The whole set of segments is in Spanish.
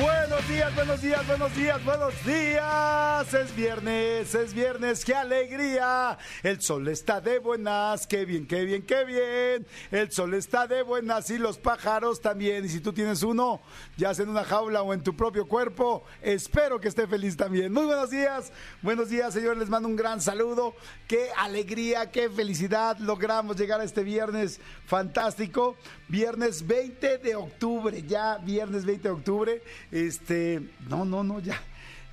Buenos días, buenos días, buenos días, buenos días. Es viernes, es viernes, qué alegría. El sol está de buenas, qué bien, qué bien, qué bien. El sol está de buenas y los pájaros también. Y si tú tienes uno, ya sea en una jaula o en tu propio cuerpo, espero que esté feliz también. Muy buenos días, buenos días, señores. Les mando un gran saludo. Qué alegría, qué felicidad. Logramos llegar a este viernes fantástico. Viernes 20 de octubre, ya viernes 20 de octubre. Este, no, no, no, ya.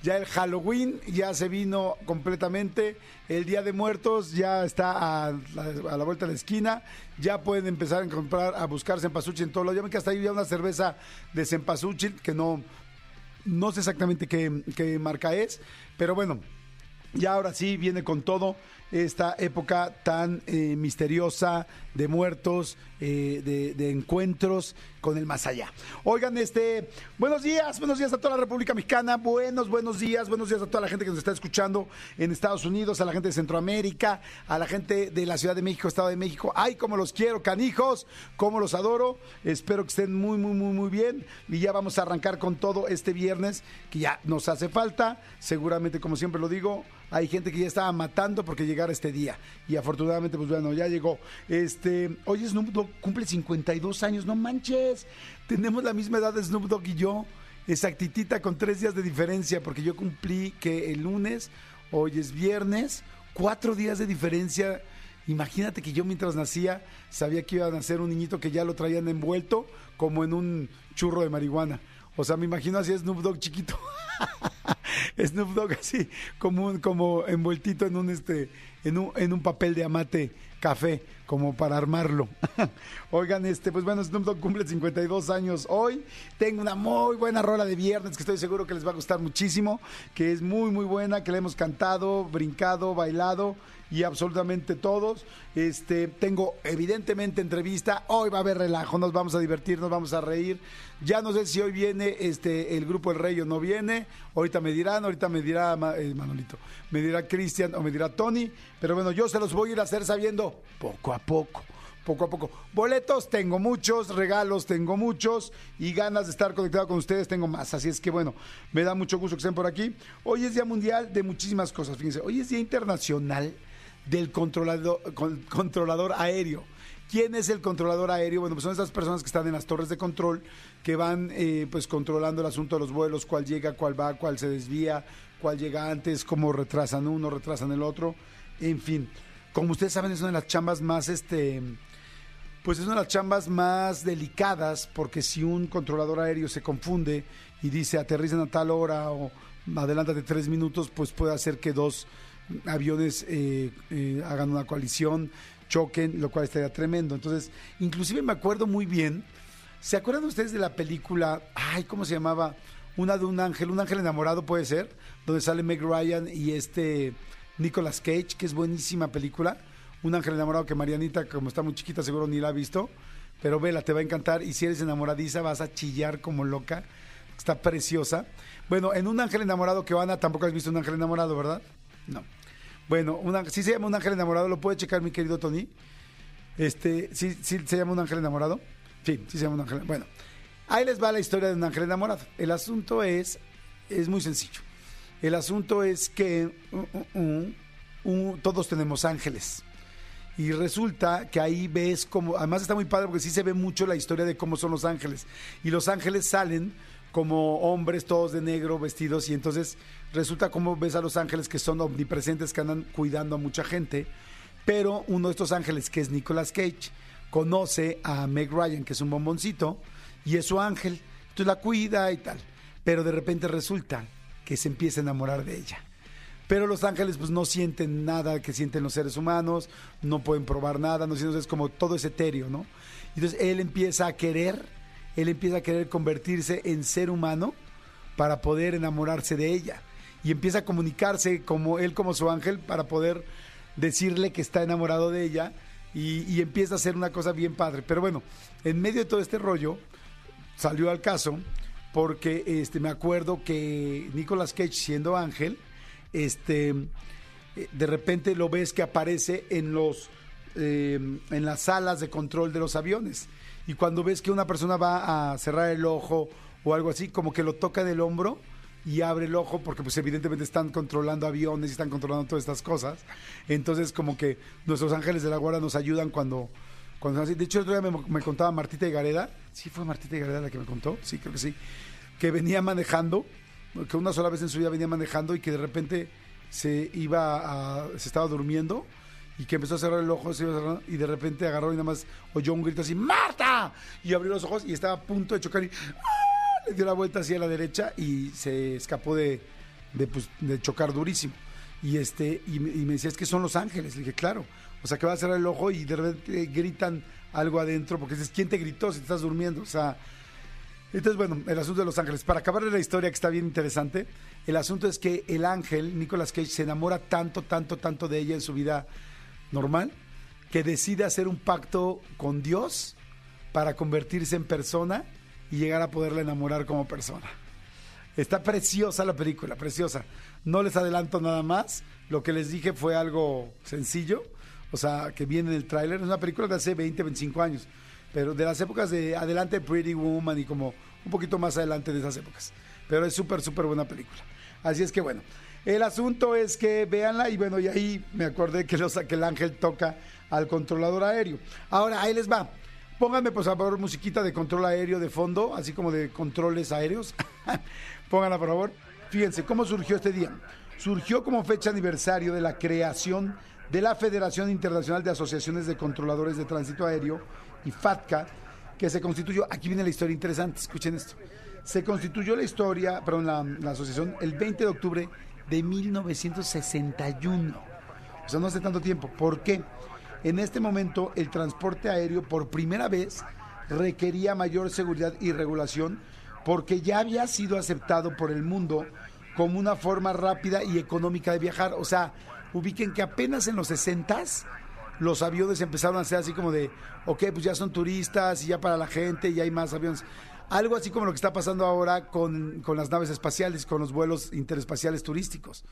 Ya el Halloween ya se vino completamente. El Día de Muertos ya está a la, vuelta de la esquina. Ya pueden empezar a comprar, a buscar cempasúchil en todos lados. Ya ven que hasta ahí ya una cerveza de cempasúchil que no, no sé exactamente qué marca es. Pero bueno, ya ahora sí viene con todo esta época tan eh, misteriosa de muertos, eh, de, de encuentros con el más allá. Oigan, este, buenos días, buenos días a toda la República Mexicana, buenos, buenos días, buenos días a toda la gente que nos está escuchando en Estados Unidos, a la gente de Centroamérica, a la gente de la Ciudad de México, Estado de México. Ay, como los quiero, canijos, como los adoro. Espero que estén muy, muy, muy, muy bien. Y ya vamos a arrancar con todo este viernes, que ya nos hace falta. Seguramente, como siempre lo digo, hay gente que ya estaba matando porque llegara este día. Y afortunadamente, pues bueno, ya llegó. Este, hoy Snoop Dogg cumple 52 años, no manches. Tenemos la misma edad de Snoop Dogg y yo. Exactitita con tres días de diferencia, porque yo cumplí que el lunes, hoy es viernes, cuatro días de diferencia. Imagínate que yo mientras nacía sabía que iba a nacer un niñito que ya lo traían envuelto como en un churro de marihuana. O sea, me imagino así Snoop Dogg chiquito. Snoop Dogg así, como, como envueltito en un, este, en, un, en un papel de amate café, como para armarlo. Oigan, este, pues bueno, Snoop Dogg cumple 52 años hoy. Tengo una muy buena rola de viernes que estoy seguro que les va a gustar muchísimo, que es muy, muy buena, que le hemos cantado, brincado, bailado y absolutamente todos. Este, tengo evidentemente entrevista, hoy va a haber relajo, nos vamos a divertir, nos vamos a reír. Ya no sé si hoy viene este el grupo El Rey o no viene. Ahorita me dirán, ahorita me dirá eh, Manolito, me dirá Cristian o me dirá Tony, pero bueno, yo se los voy a ir a hacer sabiendo poco a poco. Poco a poco. Boletos tengo muchos, regalos tengo muchos y ganas de estar conectado con ustedes tengo más. Así es que bueno, me da mucho gusto que estén por aquí. Hoy es Día Mundial de muchísimas cosas. Fíjense, hoy es Día Internacional del controlador, con- controlador aéreo. ¿Quién es el controlador aéreo? Bueno, pues son esas personas que están en las torres de control, que van eh, pues controlando el asunto de los vuelos, cuál llega, cuál va, cuál se desvía, cuál llega antes, cómo retrasan uno, retrasan el otro, en fin. Como ustedes saben, es una de las chambas más, este, pues es una de las chambas más delicadas, porque si un controlador aéreo se confunde y dice aterricen a tal hora o adelántate tres minutos, pues puede hacer que dos aviones eh, eh, hagan una coalición, choquen, lo cual estaría tremendo. Entonces, inclusive me acuerdo muy bien, ¿se acuerdan ustedes de la película, ay, ¿cómo se llamaba? Una de un ángel, un ángel enamorado puede ser, donde sale Meg Ryan y este Nicolas Cage, que es buenísima película. Un ángel enamorado que Marianita, como está muy chiquita, seguro ni la ha visto. Pero vela, te va a encantar. Y si eres enamoradiza, vas a chillar como loca. Está preciosa. Bueno, en un ángel enamorado que van a, tampoco has visto un ángel enamorado, ¿verdad? No. Bueno, sí se llama un ángel enamorado, lo puede checar mi querido Tony. Este, sí, sí se llama un ángel enamorado. Sí, sí se llama un ángel. Bueno, ahí les va la historia de un ángel enamorado. El asunto es, es muy sencillo. El asunto es que uh, uh, uh, todos tenemos ángeles. Y resulta que ahí ves como, además está muy padre porque sí se ve mucho la historia de cómo son los ángeles. Y los ángeles salen como hombres todos de negro vestidos y entonces resulta como ves a los ángeles que son omnipresentes, que andan cuidando a mucha gente. Pero uno de estos ángeles, que es Nicolas Cage, conoce a Meg Ryan, que es un bomboncito, y es su ángel. Entonces la cuida y tal. Pero de repente resulta que se empieza a enamorar de ella. Pero los ángeles pues no sienten nada que sienten los seres humanos, no pueden probar nada, no sienten, es como todo es etéreo, ¿no? Entonces él empieza a querer, él empieza a querer convertirse en ser humano para poder enamorarse de ella. Y empieza a comunicarse como él como su ángel para poder decirle que está enamorado de ella y, empieza a hacer una cosa bien padre. Pero bueno, en medio de todo este rollo, salió al caso porque este, me acuerdo que Nicolas Cage, siendo ángel, este, eh, de repente lo ves que aparece en los eh, en las salas de control de los aviones. Y cuando ves que una persona va a cerrar el ojo o algo así, como que lo toca del hombro y abre el ojo porque pues evidentemente están controlando aviones y están controlando todas estas cosas. Entonces como que nuestros ángeles de la guarda nos ayudan cuando... cuando. De hecho, el otro día me, contaba Martita y Gareda, sí fue Martita y Gareda la que me contó, sí, creo que sí, que venía manejando, que una sola vez en su vida venía manejando y que de repente se iba a, se estaba durmiendo y que empezó a cerrar el ojo se iba y de repente agarró y nada más oyó un grito así, ¡Marta! Y abrió los ojos y estaba a punto de chocar y ¡ah! Dio la vuelta hacia la derecha y se escapó de, de, pues, chocar durísimo. Y, este, y, y me decía, es que son los ángeles. Le dije, claro. O sea, que va a cerrar el ojo y de repente gritan algo adentro porque dices, ¿quién te gritó si te estás durmiendo? O sea, entonces, bueno, el asunto de Los Ángeles. Para acabar la historia que está bien interesante, el asunto es que el ángel, Nicolas Cage, se enamora tanto, tanto, tanto de ella en su vida normal, que decide hacer un pacto con Dios para convertirse en persona y llegar a poderla enamorar como persona. Está preciosa la película, preciosa. No les adelanto nada más. Lo que les dije fue algo sencillo, o sea, que viene en el tráiler. Es una película de hace 20, 25 años pero de las épocas de adelante Pretty Woman y como un poquito más adelante de esas épocas. Pero es súper, súper buena película. Así es que bueno, el asunto es que véanla y bueno, y ahí me acordé que, los, que el ángel toca al controlador aéreo. Ahora, ahí les va. Pónganme, por favor, musiquita de control aéreo de fondo, así como de controles aéreos. Pónganla, por favor. Fíjense, ¿cómo surgió este día? Surgió como fecha aniversario de la creación de la Federación Internacional de Asociaciones de Controladores de Tránsito Aéreo y FATCA, que se constituyó, aquí viene la historia interesante, escuchen esto, se constituyó la historia, perdón, la, la asociación el 20 de octubre de 1961. O sea, no hace tanto tiempo. ¿Por qué? En este momento el transporte aéreo por primera vez requería mayor seguridad y regulación porque ya había sido aceptado por el mundo como una forma rápida y económica de viajar. O sea, ubiquen que apenas en los 60s los aviones empezaron a ser así como de, ok, pues ya son turistas y ya para la gente y hay más aviones. Algo así como lo que está pasando ahora con, con las naves espaciales, con los vuelos interespaciales turísticos.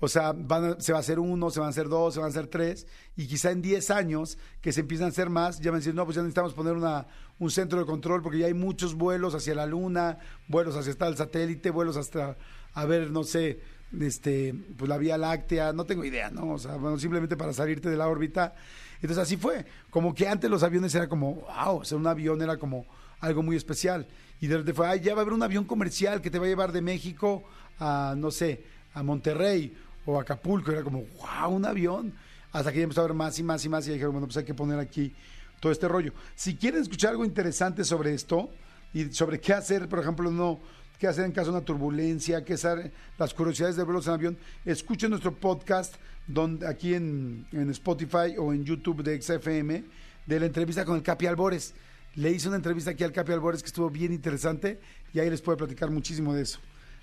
O sea, van se va a hacer uno, se van a hacer dos, se van a hacer tres, y quizá en 10 años que se empiezan a hacer más, ya van a decir, no, pues ya necesitamos poner una, un centro de control porque ya hay muchos vuelos hacia la Luna, vuelos hacia el satélite, vuelos hasta, a ver, no sé, este, pues la Vía Láctea, no tengo idea, ¿no? O sea, bueno, simplemente para salirte de la órbita. Entonces así fue, como que antes los aviones era como, wow, o sea, un avión era como algo muy especial. Y de repente fue, ay, ya va a haber un avión comercial que te va a llevar de México a, no sé, a Monterrey o Acapulco. Era como, wow, un avión. Hasta que ya empezó a haber más y más y más y dijeron, bueno, pues hay que poner aquí todo este rollo. Si quieren escuchar algo interesante sobre esto y sobre qué hacer, por ejemplo, no qué hacer en caso de una turbulencia, qué hacer las curiosidades de vuelos en avión, escuchen nuestro podcast donde, aquí en, en Spotify o en YouTube de XFM de la entrevista con el Capi Albores. Le hice una entrevista aquí al Capi Albores que estuvo bien interesante y ahí les puedo platicar muchísimo de eso.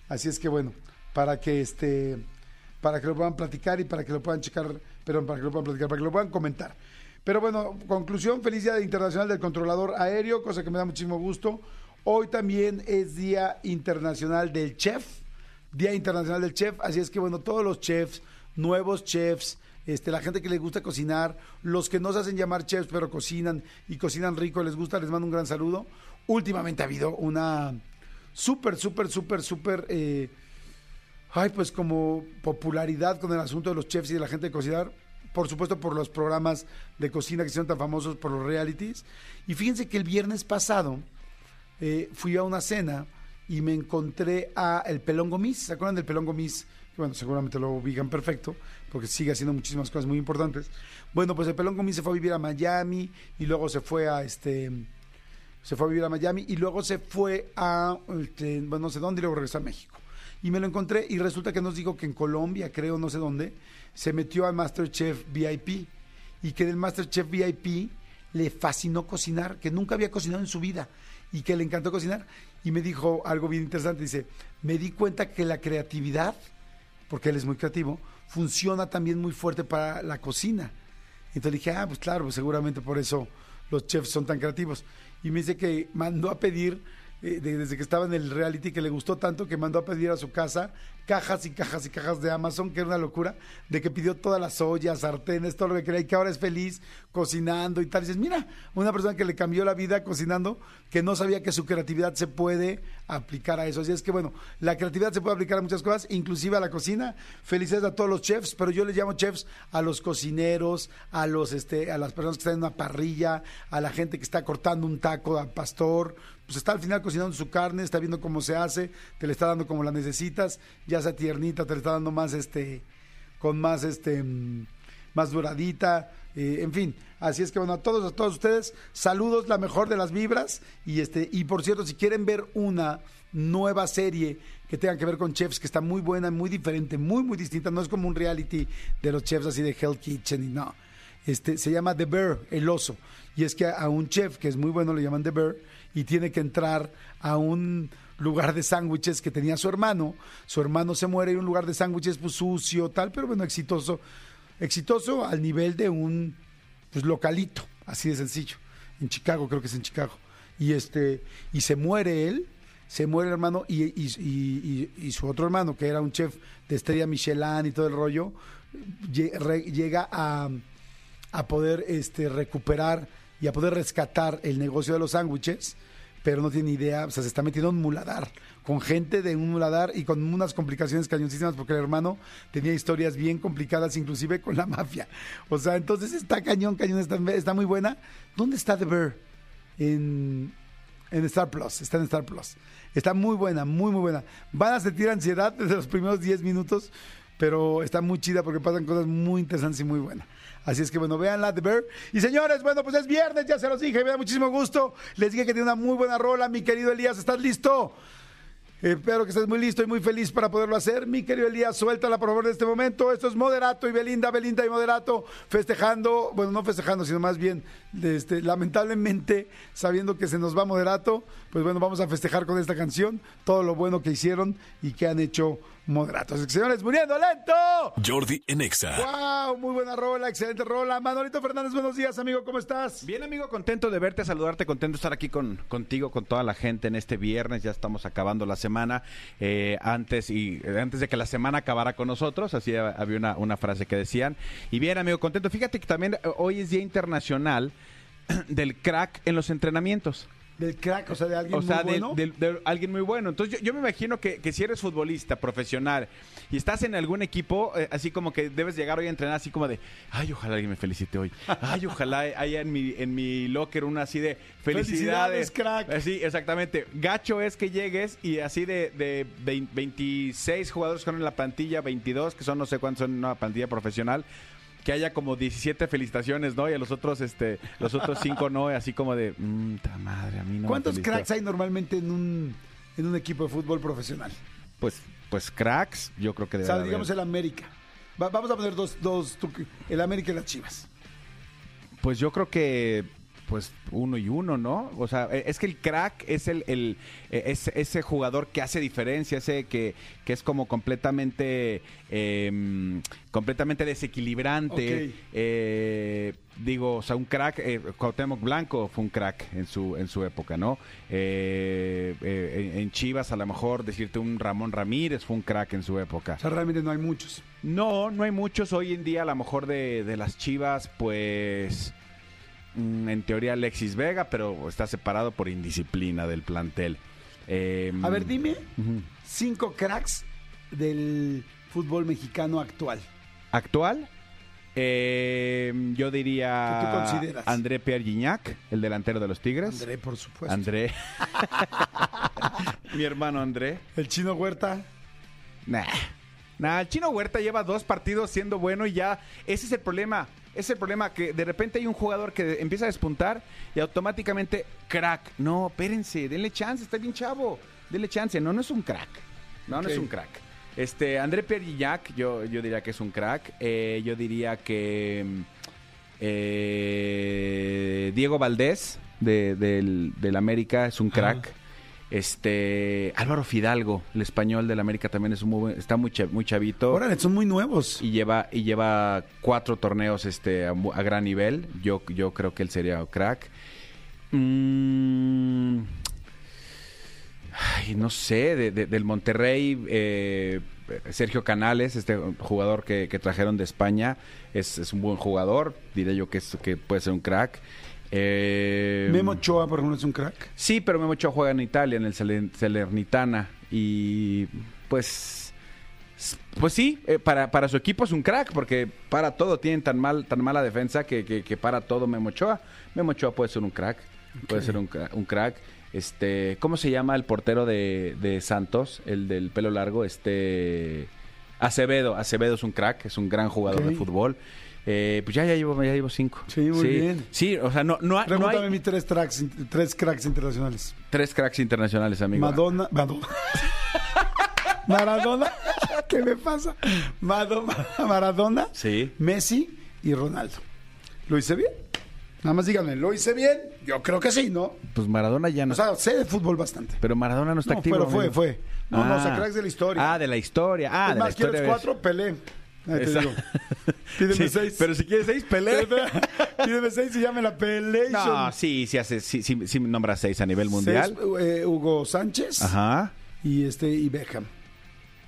Así es que bueno, para que este para que lo puedan platicar y para que lo puedan checar, perdón, para que lo puedan platicar, para que lo puedan comentar. Pero bueno, conclusión, feliz Día Internacional del Controlador Aéreo, cosa que me da muchísimo gusto. Hoy también es Día Internacional del Chef, Día Internacional del Chef, así es que bueno, todos los chefs, nuevos chefs, este, la gente que les gusta cocinar, los que no se hacen llamar chefs pero cocinan y cocinan rico, les gusta, les mando un gran saludo. Últimamente ha habido una súper, súper, súper, súper, eh, ay, pues como popularidad con el asunto de los chefs y de la gente de cocinar. Por supuesto, por los programas de cocina que son tan famosos por los realities. Y fíjense que el viernes pasado eh, fui a una cena y me encontré a el Pelón Gomis. ¿Se acuerdan del Pelón Gomis? Bueno, seguramente lo ubican perfecto, porque sigue haciendo muchísimas cosas muy importantes. Bueno, pues el Pelón Gomis se fue a vivir a Miami y luego se fue a este se fue a vivir a Miami y luego se fue a, este, bueno, no sé dónde y luego regresó a México. Y me lo encontré y resulta que nos dijo que en Colombia, creo, no sé dónde, se metió al Masterchef VIP y que del Masterchef VIP le fascinó cocinar, que nunca había cocinado en su vida y que le encantó cocinar. Y me dijo algo bien interesante, dice, me di cuenta que la creatividad, porque él es muy creativo, funciona también muy fuerte para la cocina. Entonces dije, ah, pues claro, pues seguramente por eso los chefs son tan creativos. Y me dice que mandó a pedir, eh, de- desde que estaba en el reality, que le gustó tanto, que mandó a pedir a su casa cajas y cajas y cajas de Amazon, que era una locura, de que pidió todas las ollas, sartenes, todo lo que quería y que ahora es feliz cocinando y tal. Dices, mira, una persona que le cambió la vida cocinando, que no sabía que su creatividad se puede aplicar a eso. Así es que bueno, la creatividad se puede aplicar a muchas cosas, inclusive a la cocina. Felicidades a todos los chefs, pero yo les llamo chefs a los cocineros, a los este, a las personas que están en una parrilla, a la gente que está cortando un taco a pastor, pues está al final cocinando su carne, está viendo cómo se hace, te le está dando como la necesitas, ya sea tiernita, te le está dando más este, con más este, mm, más doradita, eh, en fin. Así es que bueno, a todos, a todos ustedes, saludos, la mejor de las vibras. Y este, y por cierto, si quieren ver una nueva serie que tenga que ver con chefs, que está muy buena, muy diferente, muy, muy distinta, no es como un reality de los chefs así de Hell Kitchen y no. Este, se llama The Bear, el oso. Y es que a un chef que es muy bueno le llaman The Bear y tiene que entrar a un lugar de sándwiches que tenía su hermano. Su hermano se muere y un lugar de sándwiches pues sucio, tal, pero bueno, exitoso. Exitoso al nivel de un pues localito, así de sencillo. En Chicago, creo que es en Chicago. Y este, y se muere él, se muere el hermano, y, y- su otro hermano, que era un chef de estrella Michelin y todo el rollo, llega a, a poder este, recuperar y a poder rescatar el negocio de los sándwiches, pero no tiene idea, o sea, se está metiendo en un muladar, con gente de un muladar y con unas complicaciones cañoncísimas, porque el hermano tenía historias bien complicadas, inclusive con la mafia. O sea, entonces está cañón, cañón, está, muy buena. ¿Dónde está The Bear? En, en Star Plus, está en Star Plus. Está muy buena, muy, muy buena. Van a sentir ansiedad desde los primeros 10 minutos, pero está muy chida porque pasan cosas muy interesantes y muy buenas. Así es que bueno, vean The Bear. Y señores, bueno, pues es viernes, ya se los dije, me da muchísimo gusto. Les dije que tiene una muy buena rola, mi querido Elías, ¿estás listo? Espero que estés muy listo y muy feliz para poderlo hacer. Mi querido Elías, suéltala por favor de este momento. Esto es Moderato y Belinda, Belinda y Moderato, festejando, bueno, no festejando, sino más bien, este, lamentablemente, sabiendo que se nos va Moderato, pues bueno, vamos a festejar con esta canción todo lo bueno que hicieron y que han hecho Moderato. Así que, señores, muriendo lento. Jordi en Exa. ¡Wow! Muy buena rola, excelente rola. Manolito Fernández, buenos días, amigo, ¿cómo estás? Bien, amigo, contento de verte, saludarte, contento de estar aquí con, contigo, con toda la gente en este viernes. Ya estamos acabando la semana. Eh, antes y eh, antes de que la semana acabara con nosotros, así ha- había una, una frase que decían. Y bien, amigo, contento. Fíjate que también eh, hoy es Día Internacional del crack en los entrenamientos. Del crack, o sea, de alguien O sea, muy de, bueno. de- de alguien muy bueno. Entonces, yo, yo me imagino que, que si eres futbolista profesional y estás en algún equipo, eh, así como que debes llegar hoy a entrenar, así como de, ay, ojalá alguien me felicite hoy. Ay, ojalá haya en mi, en mi locker una así de Felicidades, felicidades. crack. Eh, Sí, exactamente. Gacho es que llegues y así de, de vein- 26 jugadores que son en la plantilla, 22, que son no sé cuántos son en una plantilla profesional. Que haya como 17 felicitaciones, ¿no? Y a los otros, este, los otros cinco no, así como de, mmm, madre, a mí no me ¿Cuántos felicitó". cracks hay normalmente en un, en un equipo de fútbol profesional? Pues, pues cracks, yo creo que O debe sea, haber. digamos el América. Va- vamos a poner dos, dos, tú- el América y las Chivas. Pues yo creo que pues uno y uno, ¿no? O sea, eh, es que el crack es el, el eh, es- ese jugador que hace diferencia, ese que, que es como completamente eh, completamente desequilibrante. Eh, digo, o sea, un crack, eh, Cuauhtémoc Blanco fue un crack en su en su época, ¿no? Eh, eh, en, Chivas a lo mejor decirte un Ramón Ramírez fue un crack en su época. O sea, realmente no hay muchos. No, no hay muchos hoy en día, a lo mejor de, de las Chivas, pues en teoría Alexis Vega, pero está separado por indisciplina del plantel. Eh, A ver, dime cinco cracks del fútbol mexicano actual. Actual, eh, yo diría ¿Qué tú consideras? André Pierre Gignac, el delantero de los Tigres. André, por supuesto. André. Mi hermano André. El chino Huerta. Nah. Nah, el Chino Huerta lleva dos partidos siendo bueno y ya. Ese es el problema. Es el problema que de repente hay un jugador que empieza a despuntar y automáticamente crack. No, espérense, denle chance, está bien chavo. Denle chance. No, no es un crack. No, no es un crack. Este, André Pierre Gignac, yo, yo diría que es un crack. Eh, yo diría que mm, eh, Diego Valdés de- del, del América es un crack. Este Álvaro Fidalgo, el español del América también es muy está muy, muy chavito Órale, son muy nuevos. y lleva y lleva cuatro torneos este a, gran nivel. Yo yo creo que él sería crack. Mm, Ay, no sé, de- de- del Monterrey, eh, Sergio Canales, este jugador que, que trajeron de España, es, es un buen jugador, diré yo que, es, que puede ser un crack. Eh, Memo Ochoa, por ejemplo, es un crack. Sí, pero Memo Ochoa juega en Italia, en el Salernitana, y pues... Pues sí, eh, para, para su equipo es un crack, porque para todo tienen tan mal tan mala defensa que, que, que para todo Memo Ochoa. Memo Ochoa puede ser un crack, puede ser un, un crack. Este, ¿cómo se llama el portero de, de Santos, el del pelo largo? Este Acevedo, Acevedo es un crack, es un gran jugador de fútbol. Eh, pues ya, ya llevo, ya llevo cinco. Sí, muy bien. Sí, o sea, no, no, hay- no Pregúntame hay mis tres, tracks, tres cracks internacionales. tres cracks internacionales, amigo. Madonna. Madonna. Maradona. ¿Qué me pasa? Madonna, Maradona, Sí. Messi y Ronaldo. ¿Lo hice bien? Nada más díganme, ¿lo hice bien? Yo creo que sí, ¿no? Pues Maradona ya no O sea, sé de fútbol bastante. Pero Maradona no está No, activo. pero fue, amigo. fue. No, no, o sea, Ah. cracks de la historia. Ah, de la historia. Ah, es de la más, ¿quieres historia. cuatro? Pelé. Ahí te digo. Pídeme Sí, seis. Pero si quieres seis, pelea. Pídeme seis y ya me la peleé. No, sí, sí, hace, sí, sí, sí nombra seis a nivel mundial. eh, Hugo Sánchez Ajá. y este y Beckham.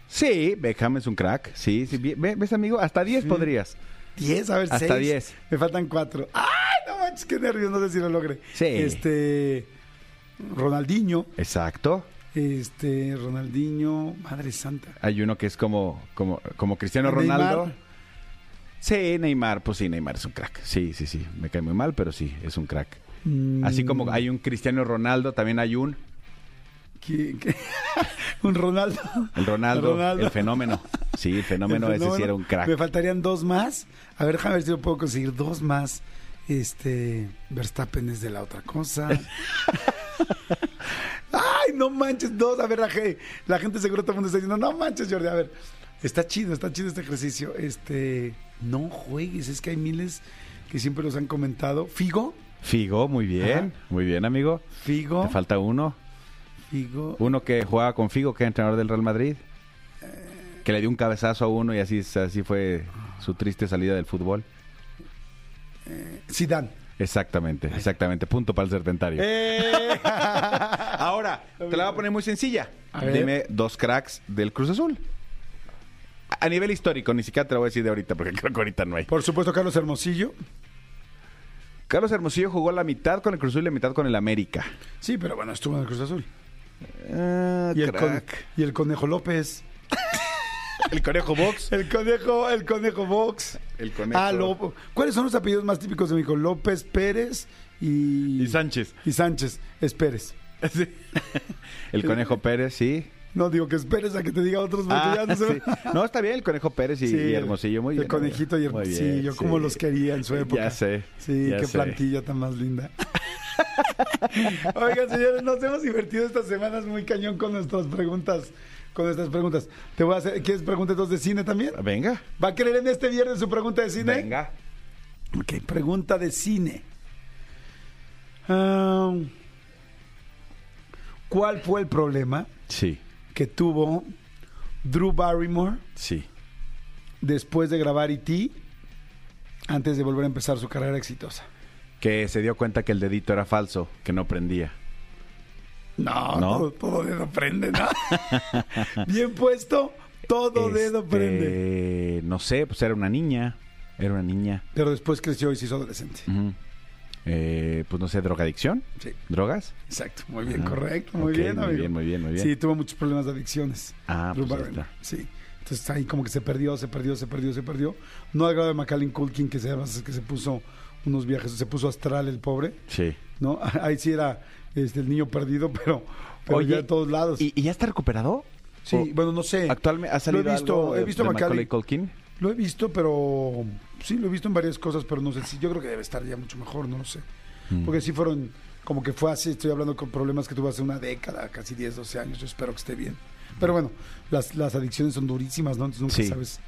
Sí, Beckham es un crack. Sí, sí. ¿Ves, amigo? Hasta 10 podrías. Diez, a ver, Hasta seis. diez. Me faltan cuatro. ¡Ay, no manches, qué nervios! No sé si lo logre. Sí. Este, Ronaldinho. Exacto. Este, Ronaldinho, Madre Santa. Hay uno que es como, como, como Cristiano Neymar. Ronaldo. Sí, Neymar, pues sí, Neymar es un crack. Sí, sí, sí. Me cae muy mal, pero sí, es un crack. Mm, Así como hay un Cristiano Ronaldo, también hay un ¿qué- qué? Un Ronaldo. el Ronaldo, Ronaldo. el fenómeno. Sí, el fenómeno, El ese sí fenómeno. era un crack. Me faltarían dos más. A ver, déjame ver si lo puedo conseguir. Dos más. Este, Verstappen es de la otra cosa. Ay, no manches, dos. A ver, la, la gente seguro todo el mundo está diciendo, no manches, Jordi. A ver, está chido, está chido este ejercicio. Este, no juegues, es que hay miles que siempre los han comentado. Figo, Figo, muy bien, muy bien, amigo. Figo, Te falta uno. Figo. Uno que jugaba con Figo, que era entrenador del Real Madrid. Que le dio un cabezazo a uno y así, así fue su triste salida del fútbol. Zidane. Exactamente, exactamente. Punto para el serpentario. Eh. Ahora, te la voy a poner muy sencilla. Dime dos cracks del Cruz Azul. A nivel histórico, ni siquiera te lo voy a decir de ahorita, porque creo que ahorita no hay. Por supuesto, Carlos Hermosillo. Carlos Hermosillo jugó la mitad con el Cruz Azul y la mitad con el América. Sí, pero bueno, estuvo en el Cruz Azul. Ah, Y el, con- crack. y el Conejo López. El Conejo Box. El Conejo, el Conejo Box. El Conejo. Ah, Lo- ¿Cuáles son los apellidos más típicos de México? López, Pérez y... Y Sánchez. Y Sánchez. Es Pérez. El Conejo Pérez, sí. No digo que es Pérez a que te diga otros Ah, no sí. Está bien, el Conejo Pérez y, Sí, y Hermosillo, muy el bien. conejito y Hermosillo. yo como sí. los quería en su época. Ya sé. Sí, ya qué sé. plantilla tan más linda. Oigan, señores, nos hemos divertido estas semanas muy cañón con nuestras preguntas. Con nuestras preguntas. Te voy a hacer. ¿Quieres preguntas dos de cine también? Venga, ¿Va a querer en este viernes su pregunta de cine? venga. Ok, pregunta de cine. ¿Cuál fue el problema Sí, que tuvo Drew Barrymore sí. después de grabar E.T. antes de volver a empezar su carrera exitosa? Que se dio cuenta que el dedito era falso, que no prendía. No, ¿No? Todo, todo dedo prende, ¿no? Bien puesto, todo dedo Este, prende. No sé, pues era una niña. Era una niña. Pero después creció y se hizo adolescente. Eh, pues no sé, drogadicción. Sí, ¿Drogas? exacto. Muy bien, correcto. Muy bien, muy amigo. bien, muy bien, muy bien. Sí, tuvo muchos problemas de adicciones. Ah, pues está. Sí. Entonces ahí como que se perdió, se perdió, se perdió, se perdió. No al grado de Macaulay Culkin, que se, que se puso unos viajes, se puso astral el pobre, Sí. ¿no? Ahí sí era este, el niño perdido, pero, pero Oye, ya de todos lados. ¿Y, y ya está recuperado? sí, o- bueno, no sé. ¿Actualmente ha salido Lo he visto, algo de- he visto de Macaulay- Culkin? Lo he visto, pero sí, lo he visto en varias cosas, pero no sé si yo creo que debe estar ya mucho mejor, no lo sé. Mm. Porque sí fueron, como que fue así, estoy hablando con problemas que tuvo hace una década, casi 10, 12 años, yo espero que esté bien. Pero bueno, las, las adicciones son durísimas, ¿no? Entonces nunca Sí. sabes,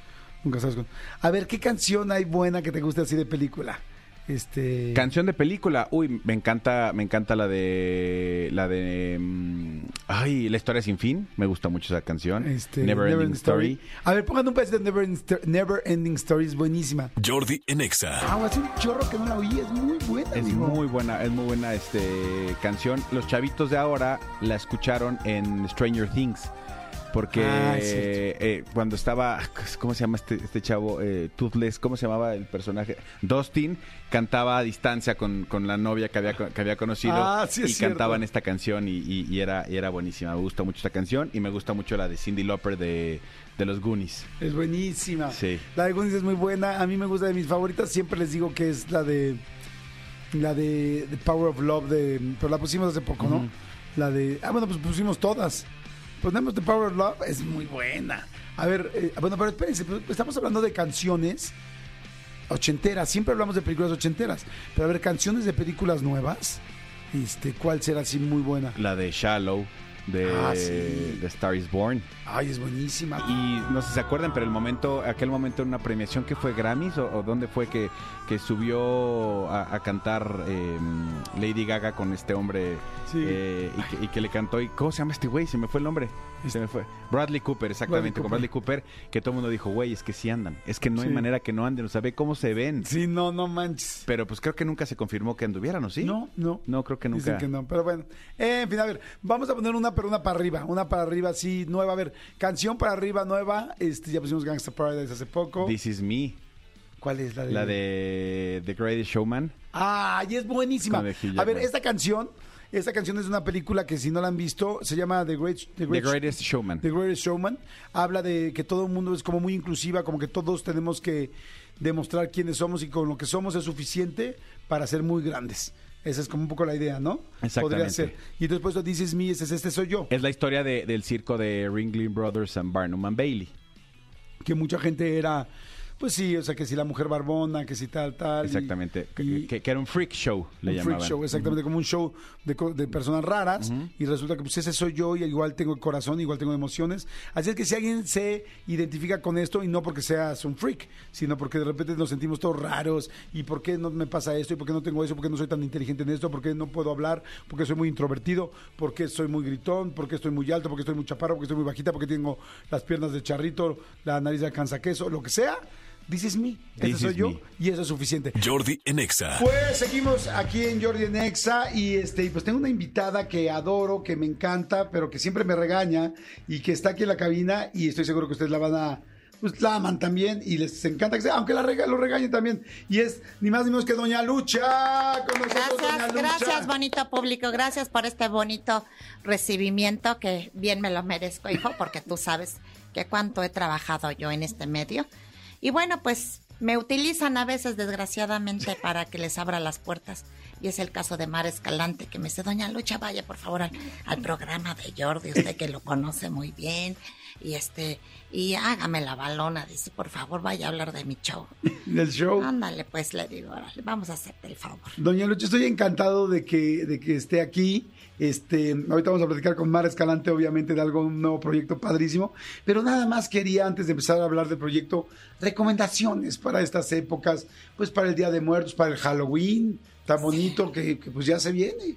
nunca sabes. A ver, ¿qué canción hay buena que te guste así de película? Este... Canción de película. Uy, me encanta, me encanta la de la de mm, Ay, La historia sin fin. Me gusta mucho esa canción. Este, Never, Ending Story. A ver, pongan un pedacito de Never, Ending Never Ending Story, es buenísima. Jordi en Exa. Ah, hace un chorro que no la oí, es muy buena. Es amigo. muy buena, es muy buena este canción. Los chavitos de ahora la escucharon en Stranger Things. Porque Ah, es eh, cuando estaba, ¿cómo se llama este, este chavo? Eh, Toothless, ¿cómo se llamaba el personaje? Dustin cantaba a distancia con, con la novia que había, que había conocido Ah, sí, es y cierto. cantaban esta canción y, y- y era, y era buenísima. Me gusta mucho esta canción y me gusta mucho la de Cindy Lauper de, de los Goonies. Es buenísima. Sí. La de Goonies es muy buena. A mí me gusta de mis favoritas. Siempre les digo que es la de. La de The Power of Love. De, pero la pusimos hace poco, ¿no? La de. Ah, bueno, pues pusimos todas. Ponemos The Power of Love. Es muy buena. A ver, eh, bueno, pero espérense. pues, Estamos hablando de canciones ochenteras. Siempre hablamos de películas ochenteras. Pero a ver, canciones de películas nuevas. Este, ¿Cuál será así muy buena? La de Shallow de, Ah, sí. de Star is Born. Ay, es buenísima. Y no sé si se acuerdan, pero el momento, aquel momento en una premiación que fue Grammys o, o dónde fue que, que subió a, a cantar eh, Lady Gaga con este hombre Sí. eh, y, que, y que le cantó. Y, ¿Cómo se llama este güey? Se me fue el nombre. Se me fue. Bradley Cooper, exactamente, Bradley con Bradley Cooper, que todo el mundo dijo, güey, es que sí andan. Es que no hay manera que no anden, o sea, ve cómo se ven. Sí, no, no manches. Pero pues creo que nunca se confirmó que anduvieran, ¿o sí? No, no. No, creo que Dicen nunca. que no, pero bueno. Eh, en fin, a ver, vamos a poner una, pero una para arriba, una para arriba, sí, nueva. A ver, canción para arriba, nueva. Este, ya pusimos Gangsta Paradise hace poco. This is me, ¿Cuál es la de? la de The Greatest Showman. Ay, es buenísima. Con el Hugh A ver, Jackman. esta canción, esta canción es una película que si no la han visto, se llama The Great, The Greatest Showman. The Greatest Showman. Habla de que todo el mundo es como muy inclusiva, como que todos tenemos que demostrar quiénes somos y con lo que somos es suficiente para ser muy grandes. Esa es como un poco la idea, ¿no? Exactamente. Podría ser. Y después lo dices me, ese es este soy yo. Es la historia de- del circo de Ringling Brothers and Barnum and Bailey. Que mucha gente era, pues sí, o sea, que si la mujer barbona, que si tal, tal. Exactamente. y- que, que era un freak show, le un llamaban. freak show, exactamente, como un show de, de personas raras y resulta que pues ese soy yo y igual tengo corazón, igual tengo emociones. Así es que si alguien se identifica con esto y no porque seas un freak, sino porque de repente nos sentimos todos raros y por qué no me pasa esto y por qué no tengo eso, por qué no soy tan inteligente en esto, por qué no puedo hablar, porque soy muy introvertido, por qué soy muy gritón, por qué estoy muy alto, por qué estoy muy chaparro, porque estoy muy bajita, porque tengo las piernas de charrito, la nariz de alcanza queso, lo que sea. Dices me, ese This soy is yo me. y eso es suficiente. Jordi en Exa. Pues seguimos aquí en Jordi en Exa y este pues tengo una invitada que adoro, que me encanta, pero que siempre me regaña y que está aquí en la cabina y estoy seguro que ustedes la van a pues la aman también y les encanta que sea, aunque la rega, lo regañen también. Y es ni más ni menos que Doña Lucha con nosotros, Doña Gracias, Lucha. gracias, bonito público. Gracias por este bonito recibimiento que bien me lo merezco, hijo, porque tú sabes que cuánto he trabajado yo en este medio. Y bueno, pues me utilizan a veces, desgraciadamente, para que les abra las puertas. Y es el caso de Mar Escalante, que me dice, Doña Lucha, vaya por favor al, al programa de Jordi, usted que lo conoce muy bien. Y este, y hágame la balona, dice, por favor, vaya a hablar de mi show. del show. Ándale, pues le digo, órale, vamos a hacerte el favor. Doña Lucha, estoy encantado de que, de que esté aquí. Este, ahorita vamos a platicar con Mar Escalante, obviamente, de algo, un nuevo proyecto padrísimo. Pero nada más quería, antes de empezar a hablar del proyecto, recomendaciones para estas épocas, pues para el Día de Muertos, para el Halloween, tan bonito que, que, pues ya se viene.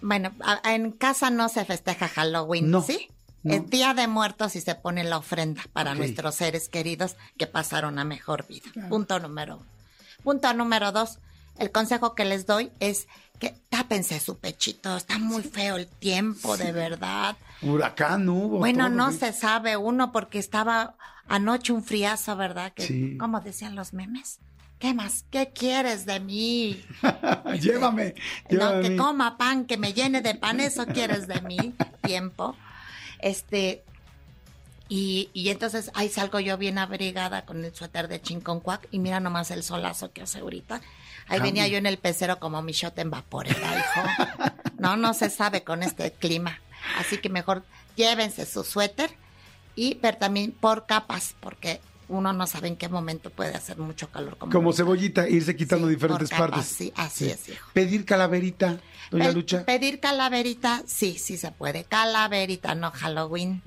Bueno, en casa no se festeja Halloween, No, ¿sí? no. El Día de Muertos y se pone la ofrenda para nuestros seres queridos que pasaron a mejor vida. Punto número uno. Punto número dos, el consejo que les doy es que tápense su pechito, está muy feo el tiempo, de verdad. Huracán hubo. Bueno, no se sabe uno porque estaba anoche un friazo, ¿verdad? Que, Sí. Como decían los memes. ¿Qué más? ¿Qué quieres de mí? llévame, llévame No, que coma pan, que me llene de pan, eso quieres de mí, tiempo. Este, y, y entonces ahí salgo yo bien abrigada con el suéter de chinconcuac y mira nomás el solazo que hace ahorita. Ahí venía yo en el pecero como mi shot en vaporera, hijo. No, no se sabe con este clima. Así que mejor llévense su suéter y pero también por capas, porque uno no sabe en qué momento puede hacer mucho calor. Como, Como cebollita, irse quitando Sí, diferentes capas, partes. Sí, así es, hijo. Pedir calaverita, Doña Pe- Lucha. Pedir calaverita, sí, sí se puede. Calaverita, no Halloween.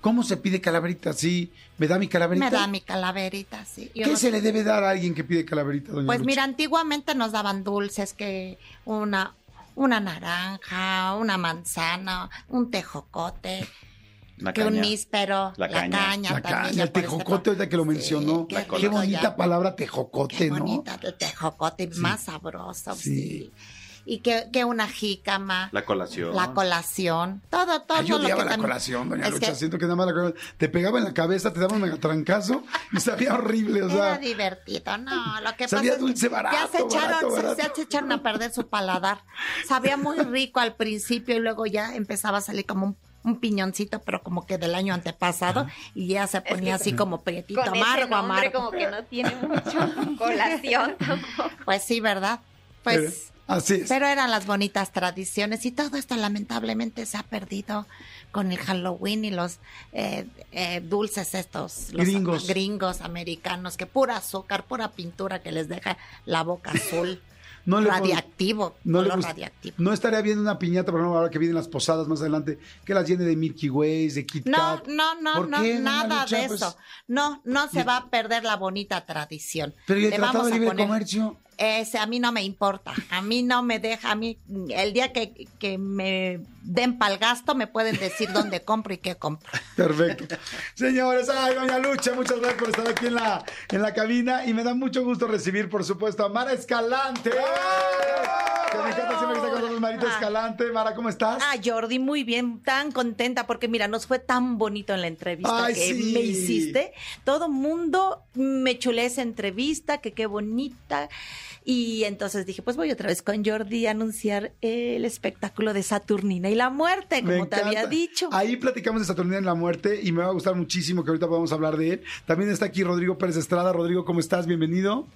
¿Cómo se pide calaverita? Sí, ¿me da mi calaverita? Me da mi calaverita, sí. Yo ¿Qué no se sé- le debe dar a alguien que pide calaverita, Doña Pues Lucha? mira, antiguamente nos daban dulces, que una, una naranja, una manzana, un tejocote. La que un caña. níspero, La la, caña. caña. La también, caña, el tejocote, ahorita que lo Sí, mencionó. qué Qué rico bonita ya. palabra Qué tejocote, ¿no? bonita el tejocote, más sabroso, Sí. sí. Y que, que una jícama. La colación. La colación, todo, todo Ay, yo lo odiaba que la también- colación, doña Es Lucha. que Siento que nada más la colación te pegaba en la cabeza, te daba un megatrancazo y sabía horrible, o Era sea. divertido, no, lo que Sabía pasa es dulce que barato, ya se echaron, barato, se- barato. se echaron a perder su paladar. Sabía muy rico al principio y luego ya empezaba a salir como un, un piñoncito, pero como que del año antepasado y ya se ponía así como prietito, Con ese amargo, nombre amargo. como que no tiene mucho colación tampoco. Pues sí, ¿verdad? Pero- Pues así es. Pero eran las bonitas tradiciones y todo esto lamentablemente se ha perdido con el Halloween y los eh, eh, dulces estos, los Gringos. gringos americanos, que pura azúcar, pura pintura que les deja la boca azul, No le radiactivo, no le color gust- radiactivo. No estaría bien una piñata, por ejemplo, ahora que vienen las posadas más adelante, que las llene de Milky Ways, de Kit No, Kat. no, no, ¿Por no, doña nada Lucha? de Pues, eso. No, no se va a perder la bonita tradición. Pero ¿y el Le Tratado vamos a Libre poner- Comercio? Ese a mí no me importa, a mí no me deja, a mí el día que, que me den pa'l gasto me pueden decir dónde compro y qué compro. Perfecto. Señores, ay, doña Lucha, muchas gracias por estar aquí en la, en la cabina y me da mucho gusto recibir, por supuesto, a Mara Escalante. Que me encanta siempre que está con nosotros Marita Escalante. Mara, ¿cómo estás? Ah, Jordi, muy bien, tan contenta porque mira, nos fue tan bonito en la entrevista Ay, que sí. me hiciste. Todo mundo me chulé esa entrevista, que qué bonita. Y entonces dije, pues voy otra vez con Jordi a anunciar el espectáculo de Saturnina y la muerte, como te había dicho. Ahí platicamos de Saturnina en la muerte y me va a gustar muchísimo que ahorita podamos hablar de él. También está aquí Rodrigo Pérez Estrada. Rodrigo, ¿cómo estás? Bienvenido.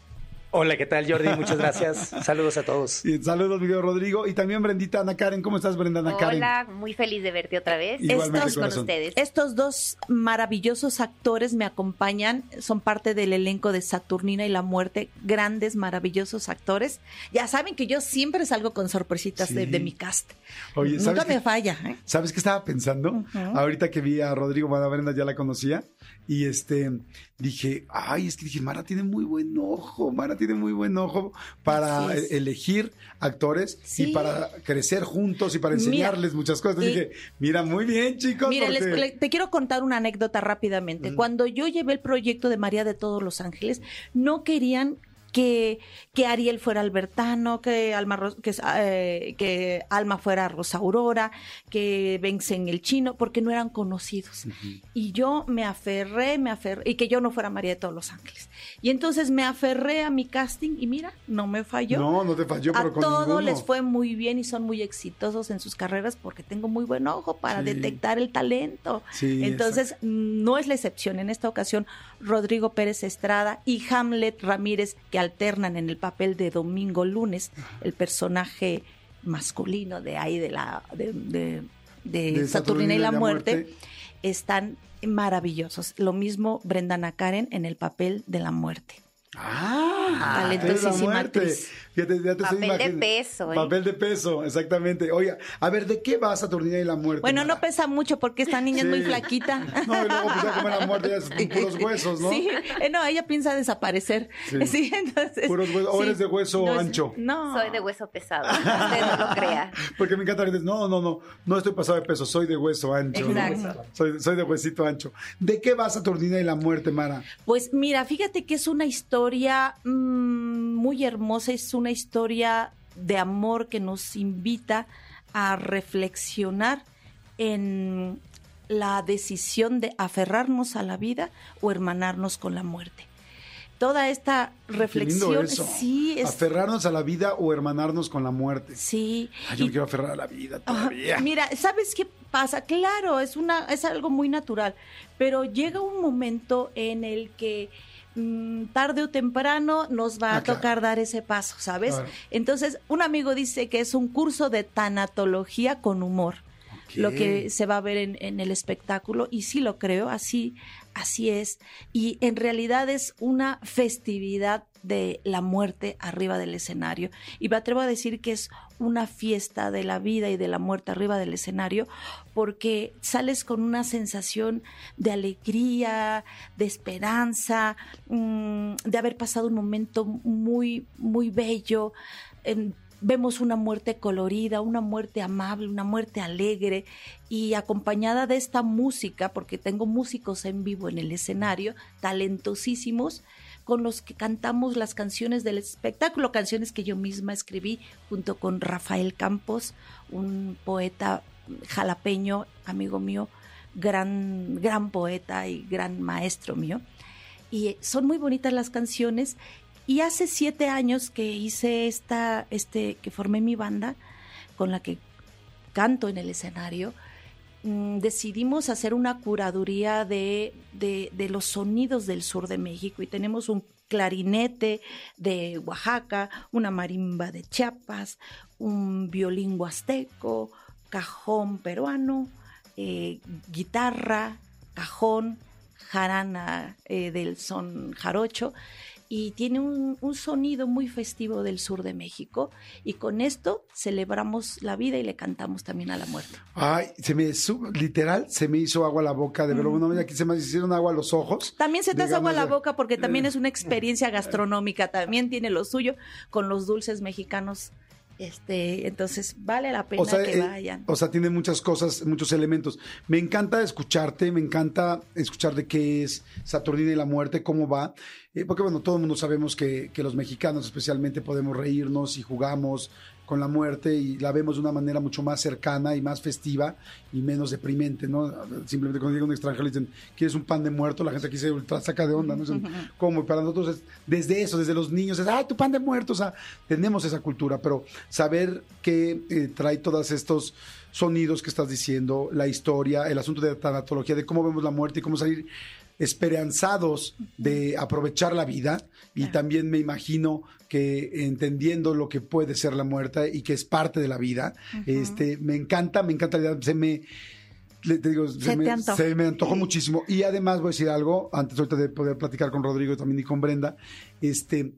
Hola, ¿qué tal Jordi? Muchas gracias. Saludos a todos. Y saludos, mi querido Rodrigo. Y también Brendita Ana Karen. ¿Cómo estás, Brenda Ana Karen? Hola, muy feliz de verte otra vez. Igualmente, Estos con ustedes. Estos dos maravillosos actores me acompañan, son parte del elenco de Saturnina y la Muerte, grandes, maravillosos actores. Ya saben que yo siempre salgo con sorpresitas de, Sí. de mi cast. Oye, ¿sabes Nunca me falla. ¿eh? ¿Sabes qué estaba pensando? Ahorita que vi a Rodrigo Mara Brenda, ya la conocía. Y este, dije, ay, es que dije, Mara tiene muy buen ojo. Mara tiene muy buen ojo para elegir actores y para crecer juntos y para Mira, enseñarles muchas cosas. Entonces y- dije, mira, muy bien, chicos. Mira, les- te quiero contar una anécdota rápidamente. Cuando yo llevé el proyecto de María de todos los Ángeles, no querían que, que Ariel fuera Albertano, que Alma, que, eh, que Alma fuera Rosa Aurora, que vencen el chino, porque no eran conocidos. Y yo me aferré, me aferré, y que yo no fuera María de todos los Ángeles. Y entonces me aferré a mi casting y mira, no me falló. No, no te falló, a pero con todos les fue muy bien y son muy exitosos en sus carreras porque tengo muy buen ojo para Sí. detectar el talento. Sí, Entonces, no es la excepción. En esta ocasión, Rodrigo Pérez Estrada y Hamlet Ramírez, que alternan en el papel de Domingo Lunes, el personaje masculino de ahí, de la de, de- de De Saturnina y la, muerte, están maravillosos. Lo mismo Brendana Karen en el papel de la muerte. Ah, talentosísima es la muerte. actriz. Fíjate, ya te estoy Papel de peso, ¿eh? Papel de peso, exactamente. Oiga, a ver, ¿de qué va Saturnina y la muerte? Bueno, no pesa mucho porque esta niña es muy flaquita. No, y luego pues ya como la muerte ya es puros huesos, ¿no? Sí, eh, no, ella piensa desaparecer. Sí. Sí, entonces. Puros huesos. ¿O sí. eres de hueso No ancho? No. Soy de hueso pesado, usted no lo crea. Porque me encanta que dices, no, no, no, no estoy pasado de peso, soy de hueso ancho. ¿no? Exacto. Soy, soy de huesito ancho. ¿De qué va Saturnina y la muerte, Mara? Pues mira, fíjate que es una historia mm, muy hermosa, es una historia de amor que nos invita a reflexionar en la decisión de aferrarnos a la vida o hermanarnos con la muerte. Toda esta Qué lindo reflexión, eso. sí, es, Aferrarnos a la vida o hermanarnos con la muerte. sí. Ay, yo y- me quiero aferrar a la vida todavía. Mira, ¿sabes qué pasa? Claro, es una es algo muy natural, pero llega un momento en el que tarde o temprano nos va Ah, a tocar claro. dar ese paso, ¿sabes? Claro. Entonces, un amigo dice que es un curso de tanatología con humor. Lo que se va a ver en, en el espectáculo, y sí lo creo, así, así es. Y en realidad es una festividad de la muerte arriba del escenario. Y me atrevo a decir que es una fiesta de la vida y de la muerte arriba del escenario, porque sales con una sensación de alegría, de esperanza, mm, de haber pasado un momento muy, muy bello. em, vemos una muerte colorida, una muerte amable, una muerte alegre y acompañada de esta música, porque tengo músicos en vivo en el escenario, talentosísimos, con los que cantamos las canciones del espectáculo, canciones que yo misma escribí junto con Rafael Campos, un poeta jalapeño, amigo mío, gran, gran poeta y gran maestro mío. Y son muy bonitas las canciones. Y hace siete años que hice esta, este, que formé mi banda con la que canto en el escenario, mm, decidimos hacer una curaduría de, de, los sonidos del sur de México y tenemos un clarinete de Oaxaca, una marimba de Chiapas, un violín huasteco, cajón peruano, eh, guitarra, cajón, jarana eh, del son jarocho y tiene un, un, sonido muy festivo del sur de México y con esto celebramos la vida y le cantamos también a la muerte. Ay, se me literal se me hizo agua a la boca de verlo. Mm. Bueno, aquí se me hicieron agua a los ojos. También se te hace agua a la boca porque también es una experiencia gastronómica, también tiene lo suyo con los dulces mexicanos este, entonces vale la pena o sea, que eh, vayan. O sea, tiene muchas cosas, muchos elementos. Me encanta escucharte, me encanta escuchar de qué es Saturnina y la muerte, cómo va. Eh, porque bueno, todo el mundo sabemos que, que, los mexicanos especialmente podemos reírnos y jugamos con la muerte y la vemos de una manera mucho más cercana y más festiva y menos deprimente, ¿no? Simplemente cuando llega un extranjero y dicen, ¿quieres un pan de muerto? La gente aquí se ultra saca de onda, ¿no? Dicen, ¿Cómo? Y para nosotros es, desde eso, desde los niños, es, ¡ay, tu pan de muerto! O sea, tenemos esa cultura, pero saber que eh, trae todos estos sonidos que estás diciendo, la historia, el asunto de la tanatología, de cómo vemos la muerte y cómo salir esperanzados de aprovechar la vida y también me imagino que entendiendo lo que puede ser la muerte y que es parte de la vida, uh -huh. este, me encanta, me encanta, se me, le, te digo, se, se, me, te se, me, antojó muchísimo. Y además voy a decir algo, antes ahorita de poder platicar con Rodrigo también y con Brenda, este,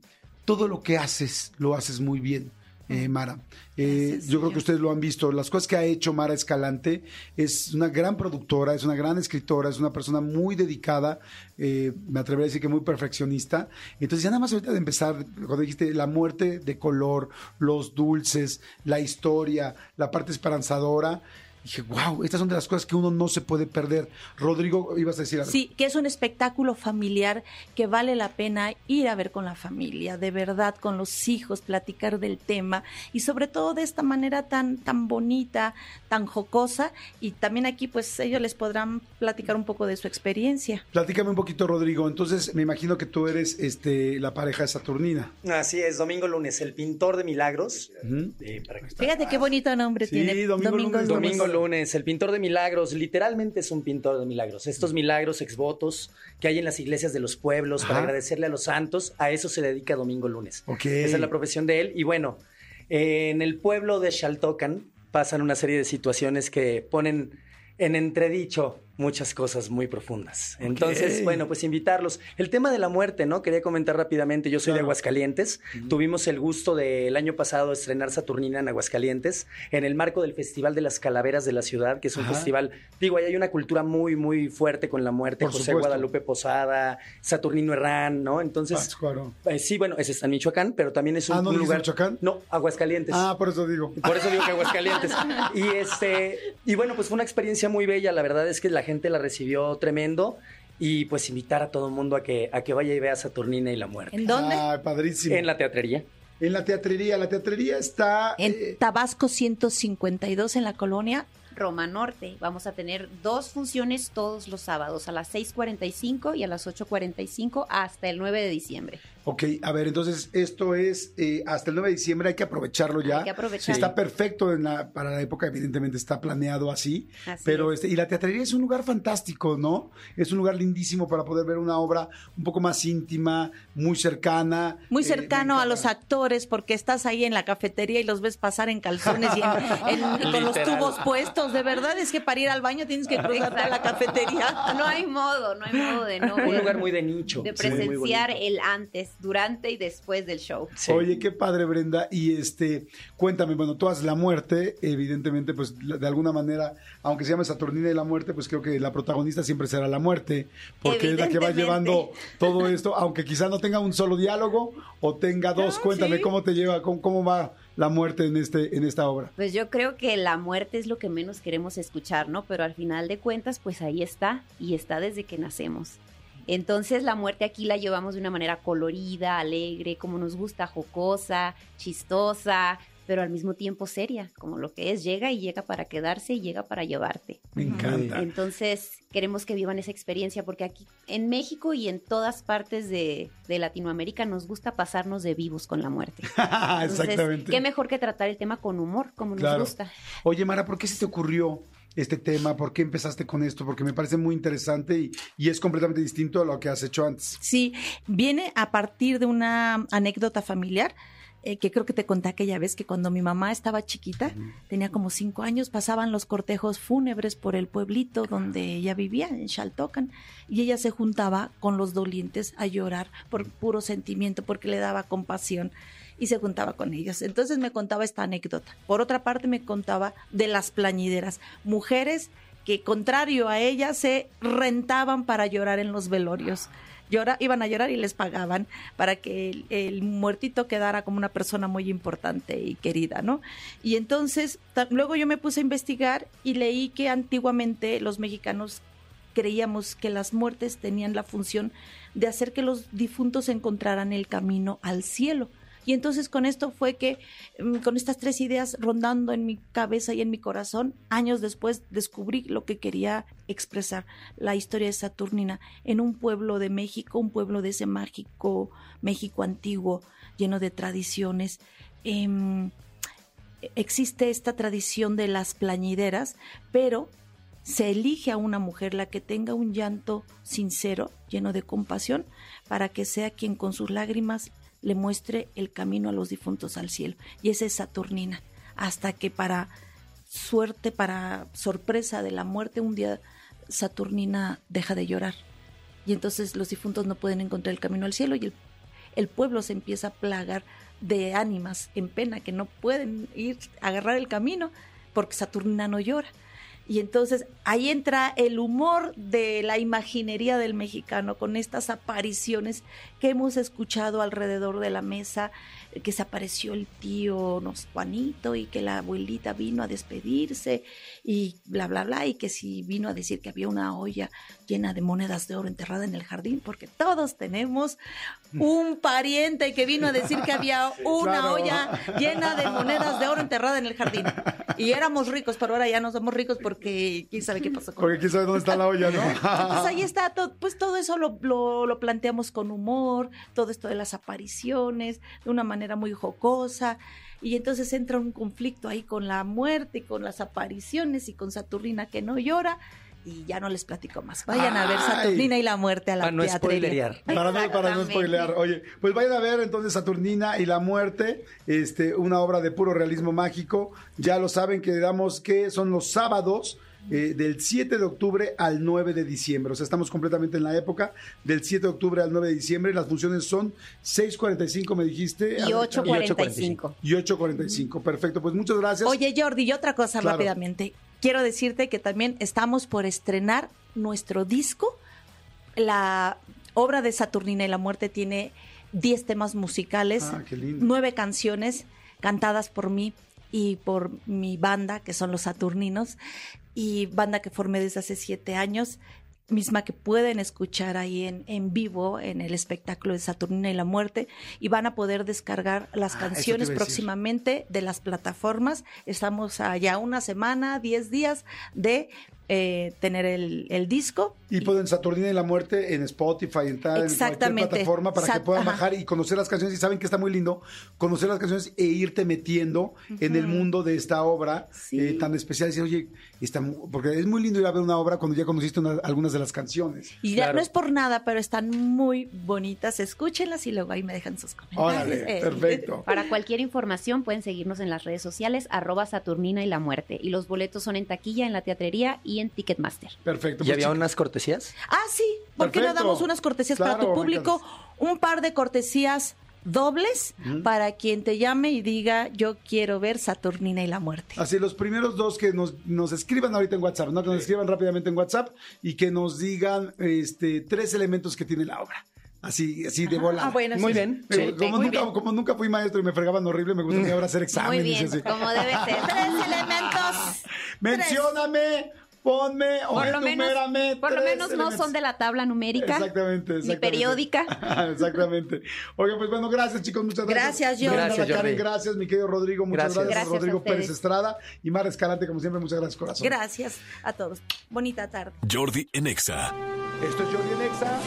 todo lo que haces lo haces muy bien eh, Mara. Eh, yo creo que ustedes lo han visto. Las cosas que ha hecho Mara Escalante es una gran productora, es una gran escritora, es una persona muy dedicada, eh, me atrevería a decir que muy perfeccionista. Entonces, ya nada más ahorita de empezar, cuando dijiste la muerte de color, los dulces, la historia, la parte esperanzadora dije, wow, estas son de las cosas que uno no se puede perder. Rodrigo, ibas a decir algo. Sí, que es un espectáculo familiar que vale la pena ir a ver con la familia, de verdad, con los hijos, platicar del tema y sobre todo de esta manera tan, tan bonita, tan jocosa. Y también aquí, pues, ellos les podrán platicar un poco de su experiencia. Platícame un poquito, Rodrigo. Entonces, me imagino que tú eres este, la pareja de Saturnina. Así es, Domingo Lunes, el pintor de milagros. Uh -huh. eh, Fíjate qué bonito nombre sí, tiene. Domingo, Domingo Lunes. Domingo Lunes. Lunes, el pintor de milagros, literalmente es un pintor de milagros. Estos milagros exvotos que hay en las iglesias de los pueblos Ajá. para agradecerle a los santos, a eso se dedica Domingo Lunes. Okay. Esa es la profesión de él. Y bueno, eh, en el pueblo de Xaltocan pasan una serie de situaciones que ponen en entredicho muchas cosas muy profundas. Entonces, okay. bueno, pues invitarlos. El tema de la muerte, ¿no? Quería comentar rápidamente, yo soy claro. de Aguascalientes, uh -huh. tuvimos el gusto del año pasado de estrenar Saturnina en Aguascalientes, en el marco del Festival de las Calaveras de la Ciudad, que es un Ajá. festival, digo, ahí hay una cultura muy, muy fuerte con la muerte, Por José supuesto. Guadalupe Posada, Saturnino Herrán, ¿no? Entonces, claro. eh, sí, bueno, ese está en Michoacán, pero también es un, ah, ¿no un lugar... Michoacán? No, Aguascalientes. Ah, por eso digo. Por eso digo que Aguascalientes. y, este, y bueno, pues fue una experiencia muy bella, la verdad es que la gente la recibió tremendo y pues invitar a todo el mundo a que, a que vaya y vea Saturnina y la muerte. ¿En dónde? Ah, padrísimo. En la teatrería. En la teatrería. La teatrería está... En eh, Tabasco 152 en la colonia Roma Norte. Vamos a tener dos funciones todos los sábados, a las 6.45 y a las 8.45 hasta el 9 de diciembre. Ok, a ver, entonces esto es eh, hasta el 9 de diciembre, hay que aprovecharlo ya. Hay que aprovecharlo. Está perfecto en la, para la época, evidentemente está planeado así. Así pero es. este, y la teatrería es un lugar fantástico, ¿no? Es un lugar lindísimo para poder ver una obra un poco más íntima, muy cercana. Muy eh, cercano a los actores porque estás ahí en la cafetería y los ves pasar en calzones y en- en- con los tubos puestos. De verdad es que para ir al baño tienes que cruzarte a la cafetería. No hay modo, no hay modo de no Un ver, lugar muy de nicho. de presenciar el antes, durante y después del show. Sí. Oye, qué padre, Brenda. Y este, cuéntame, bueno, tú haces la muerte, evidentemente, pues de alguna manera, aunque se llame Saturnina y la muerte, pues creo que la protagonista siempre será la muerte, porque es la que va llevando todo esto, aunque quizá no tenga un solo diálogo o tenga dos. No, cuéntame sí. cómo te lleva, cómo, cómo va la muerte en, este, en esta obra? Pues yo creo que la muerte es lo que menos queremos escuchar, ¿no? Pero al final de cuentas, pues ahí está y está desde que nacemos. Entonces la muerte aquí la llevamos de una manera colorida, alegre, como nos gusta, jocosa, chistosa, pero al mismo tiempo seria, como lo que es, llega y llega para quedarse y llega para llevarte. Me encanta. Entonces queremos que vivan esa experiencia porque aquí en México y en todas partes de, de Latinoamérica nos gusta pasarnos de vivos con la muerte. Entonces, Exactamente. qué mejor que tratar el tema con humor, como nos gusta. Oye, Mara, ¿por qué se te ocurrió este tema? ¿Por qué empezaste con esto? Porque me parece muy interesante y, y es completamente distinto a lo que has hecho antes. Sí, viene a partir de una anécdota familiar eh, que creo que te conté aquella vez que cuando mi mamá estaba chiquita, tenía como cinco años, pasaban los cortejos fúnebres por el pueblito donde ella vivía, en Xaltocan, y ella se juntaba con los dolientes a llorar por puro sentimiento, porque le daba compasión y se juntaba con ellos. Entonces me contaba esta anécdota. Por otra parte me contaba de las plañideras, mujeres que contrario a ella se rentaban para llorar en los velorios. Llora, iban a llorar y les pagaban para que el, el muertito quedara como una persona muy importante y querida, ¿no? Y entonces, luego yo me puse a investigar y leí que antiguamente los mexicanos creíamos que las muertes tenían la función de hacer que los difuntos encontraran el camino al cielo. Y entonces con esto fue que, mm, con estas tres ideas rondando en mi cabeza y en mi corazón, años después descubrí lo que quería expresar, la historia de Saturnina, en un pueblo de México, un pueblo de ese mágico México antiguo, lleno de tradiciones. Em, existe esta tradición de las plañideras, pero se elige a una mujer la que tenga un llanto sincero, lleno de compasión, para que sea quien con sus lágrimas le muestre el camino a los difuntos al cielo. Y esa es Saturnina, hasta que para suerte, para sorpresa de la muerte, un día Saturnina deja de llorar. Y entonces los difuntos no pueden encontrar el camino al cielo y el, el pueblo se empieza a plagar de ánimas en pena que no pueden ir a agarrar el camino porque Saturnina no llora. Y entonces ahí entra el humor de la imaginería del mexicano con estas apariciones que hemos escuchado alrededor de la mesa, que se apareció el tío nos Juanito y que la abuelita vino a despedirse y bla, bla, bla, y que si vino a decir que había una olla llena de monedas de oro enterrada en el jardín, porque todos tenemos un pariente que vino a decir que había una Claro. olla llena de monedas de oro enterrada en el jardín. Y éramos ricos, pero ahora ya no somos ricos porque quién sabe qué pasó con Porque quién sabe dónde está la olla, ¿no? entonces ahí está, pues todo eso lo, lo- lo planteamos con humor, todo esto de las apariciones, de una manera muy jocosa, y entonces entra un conflicto ahí con la muerte y con las apariciones y con Saturnina que no llora, y ya no les platico más. Vayan a ver. Saturnina y la muerte a la Para no spoilerear. Para no, para no spoilear. Oye, pues vayan a ver entonces Saturnina y la muerte, este, una obra de puro realismo mágico. Ya lo saben que damos que son los sábados. eh, del 7 de octubre al 9 de diciembre. O sea, estamos completamente en la época del 7 de octubre al 9 de diciembre. Las funciones son 6.45, me dijiste. Y 8.45. Y 8.45. Perfecto, pues muchas gracias. Oye, Jordi, y otra cosa Claro. rápidamente. Quiero decirte que también estamos por estrenar nuestro disco. La obra de Saturnina y la muerte tiene 10 temas musicales, Ah, nueve canciones cantadas por mí y por mi banda, que son los Saturninos, y banda que formé desde hace siete años, misma que pueden escuchar ahí en, en vivo en el espectáculo de Saturnina y la muerte, y van a poder descargar las Ah, canciones próximamente de las plataformas. Estamos allá una semana, diez días de eh, tener el, el disco. Y pueden Saturnina y la muerte en Spotify, en tal, en Exactamente. plataforma para que puedan ajá. bajar y conocer las canciones. Y saben que está muy lindo conocer las canciones e irte metiendo en el mundo de esta obra Sí. eh, tan especial. Y decir, oye, está porque es muy lindo ir a ver una obra cuando ya conociste una- algunas de las canciones. Y ya Claro. no es por nada, pero están muy bonitas. Escúchenlas y luego ahí me dejan sus comentarios. Órale, Eh, perfecto. Para cualquier información pueden seguirnos en las redes sociales, arroba Saturnina y la muerte. Y los boletos son en taquilla, en la teatrería y en Ticketmaster. Perfecto. ¿Y pues, había unas cortesías? Ah, sí, ¿por qué no damos unas cortesías para tu público? Un par de cortesías dobles para quien te llame y diga yo quiero ver Saturnina y la muerte. Así, los primeros dos que nos, nos escriban ahorita en WhatsApp, ¿no? Que nos escriban rápidamente en WhatsApp y que nos digan este, tres elementos que tiene la obra. Así, así de bola. Ah, bueno, Muy sí. bien. Sí. como, muy nunca, bien. como nunca fui maestro y me fregaban horrible, me gusta mí ahora hacer Muy exámenes. y bien, así. como debe ser. Tres elementos. Mencióname, ponme o Por lo menos, por lo menos no son de la tabla numérica. Exactamente, Ni periódica. exactamente. Oiga, pues bueno, gracias chicos, muchas gracias. Gracias, Jordi. Brenda Gracias, Karen, Jordi. gracias, mi querido Rodrigo, muchas Gracias. gracias. Gracias a Rodrigo Pérez. Estrada y Mar Escalante, como siempre, muchas gracias, corazón. Gracias a todos. Bonita tarde. Jordi en Exa. Esto es Jordi Nexa.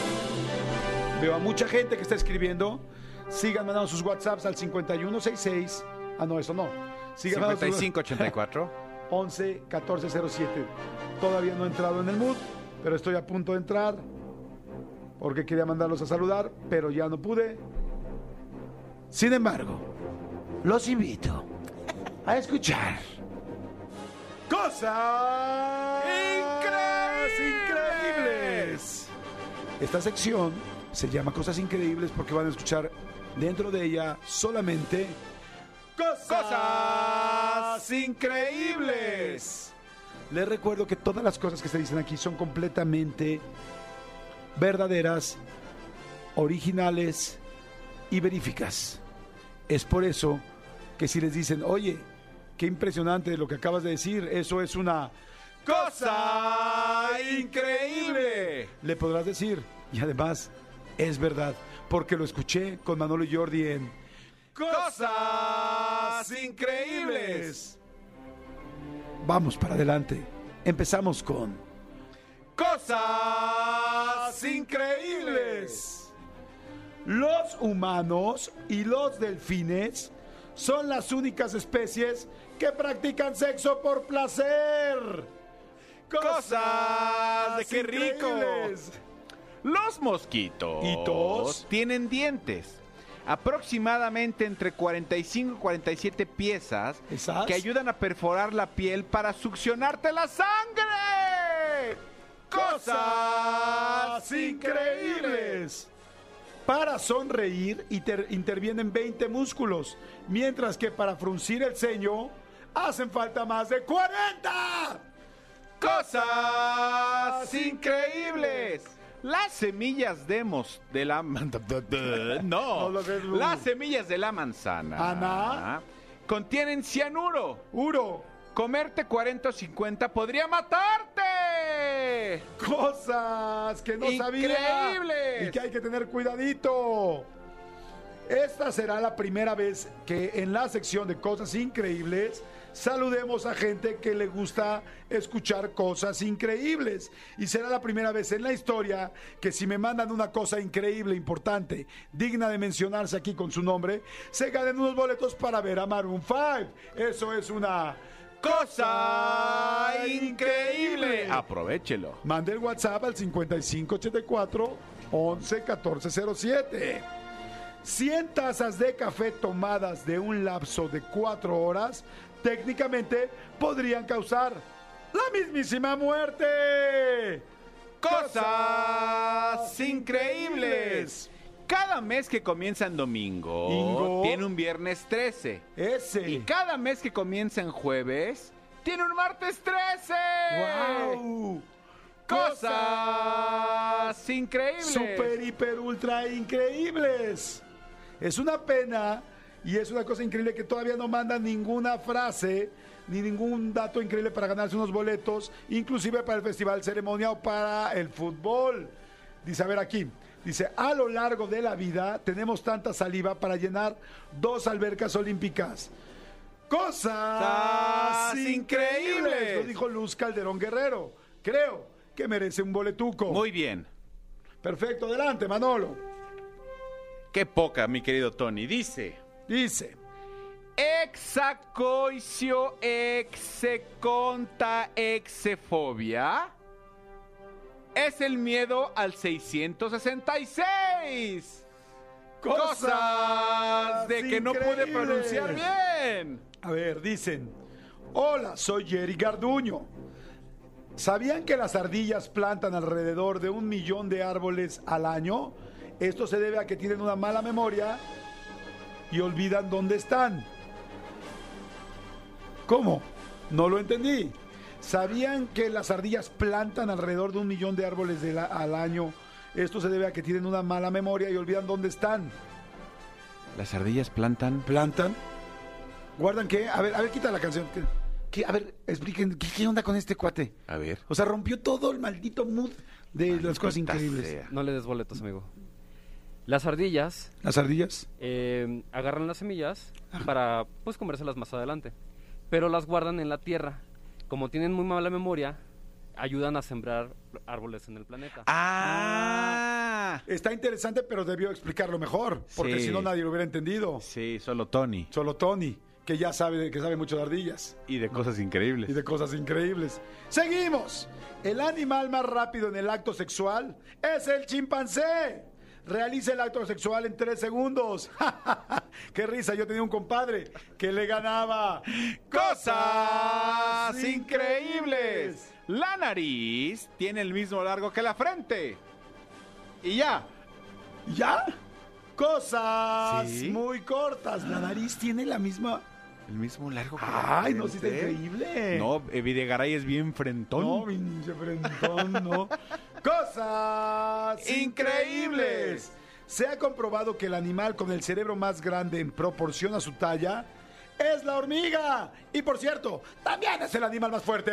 Veo a mucha gente que está escribiendo. Sigan mandando sus WhatsApps al 5166. Ah, no, eso no. Sigan mandando sus- 5584. 11 1407. Todavía no he entrado en el mood, pero estoy a punto de entrar porque quería mandarlos a saludar, pero ya no pude. Sin embargo, los invito a escuchar cosas increíbles. Esta sección se llama Cosas Increíbles porque van a escuchar dentro de ella solamente cosas increíbles. Les recuerdo que todas las cosas que se dicen aquí son completamente verdaderas, originales y veríficas. Es por eso que si les dicen, oye, qué impresionante lo que acabas de decir, eso es una cosa increíble, le podrás decir. Y además, es verdad, porque lo escuché con Manolo Jordi en Cosas Increíbles. Vamos para adelante. Empezamos con Cosas Increíbles. Los humanos y los delfines son las únicas especies que practican sexo por placer. Cosas de qué rico. increíbles. Los mosquitos ¿Hitos? tienen dientes. Aproximadamente entre 45 y 47 piezas ¿Esas? que ayudan a perforar la piel para succionarte la sangre. Cosas increíbles. Para sonreír inter- intervienen 20 músculos, mientras que para fruncir el ceño hacen falta más de 40. Cosas increíbles. Las semillas de mos de la no, las semillas de la manzana Ana. contienen cianuro. Uro. Comerte 40 o 50 podría matarte. Cosas que no sabía. Increíbles. Y que hay que tener cuidadito. Esta será la primera vez que en la sección de cosas increíbles saludemos a gente que le gusta escuchar cosas increíbles. Y será la primera vez en la historia que si me mandan una cosa increíble, importante, digna de mencionarse aquí con su nombre, se ganen unos boletos para ver a Maroon 5. Eso es una cosa increíble. Aprovechelo. Mande el WhatsApp al 5584 11 1407. 100 tazas de café tomadas de un lapso de 4 horas técnicamente podrían causar la mismísima muerte. Cosas increíbles. Cada mes que comienza en domingo Ingo. tiene un viernes 13. Ese. Y cada mes que comienza en jueves tiene un martes 13. ¡Wow! Cosas increíbles. Super, hiper, ultra increíbles. Es una pena y es una cosa increíble que todavía no mandan ninguna frase ni ningún dato increíble para ganarse unos boletos, inclusive para el festival ceremonia o para el fútbol. Dice, a ver aquí, dice, a lo largo de la vida tenemos tanta saliva para llenar dos albercas olímpicas. Cosas increíbles, increíbles. lo dijo Luz Calderón Guerrero. Creo que merece un boletuco. Muy bien. Perfecto, adelante, Manolo. Qué poca, mi querido Tony. Dice. Dice, Exacoicio execonta exefobia es el miedo al 666. Cosas de que no pude pronunciar bien. a ver, dicen, hola, soy Jerry Garduño. ¿Sabían que las ardillas plantan alrededor de un millón de árboles al año? Esto se debe a que tienen una mala memoria y olvidan dónde están. ¿Cómo? No lo entendí. ¿Sabían que las ardillas plantan alrededor de un millón de árboles de la- al año? Esto se debe a que tienen una mala memoria y olvidan dónde están. Las ardillas plantan. ¿Plantan? ¿Guardan qué? A ver, a ver, quita la canción. ¿Qué- qué? A ver, expliquen, ¿qué, qué onda con este cuate? A ver. O sea, rompió todo el maldito mood de las cosas increíbles. sea. No le des boletos, amigo. Las ardillas ¿Las ardillas? eh, agarran las semillas para pues comérselas más adelante, pero las guardan en la tierra. Como tienen muy mala memoria, ayudan a sembrar árboles en el planeta. Ah. Está interesante, pero debió explicarlo mejor, porque Sí. si no nadie lo hubiera entendido. Sí, solo Tony. Solo Tony, que ya sabe, que sabe mucho de ardillas Y de cosas increíbles. y de cosas increíbles. Seguimos. El animal más rápido en el acto sexual es el chimpancé. Realiza el acto sexual en tres segundos. ¡Qué risa! Yo tenía un compadre que le ganaba. ¡Cosas increíbles! La nariz tiene el mismo largo que la frente. Y ya. ¿Ya? Cosas Sí. muy cortas. La nariz tiene la misma. El mismo largo que la ¡Ay, no, sí está increíble! No, eh, Videgaray es bien frentón. No, pinche frentón, no. Cosas increíbles. Se ha comprobado que el animal con el cerebro más grande en proporción a su talla es la hormiga. Y por cierto, también es el animal más fuerte.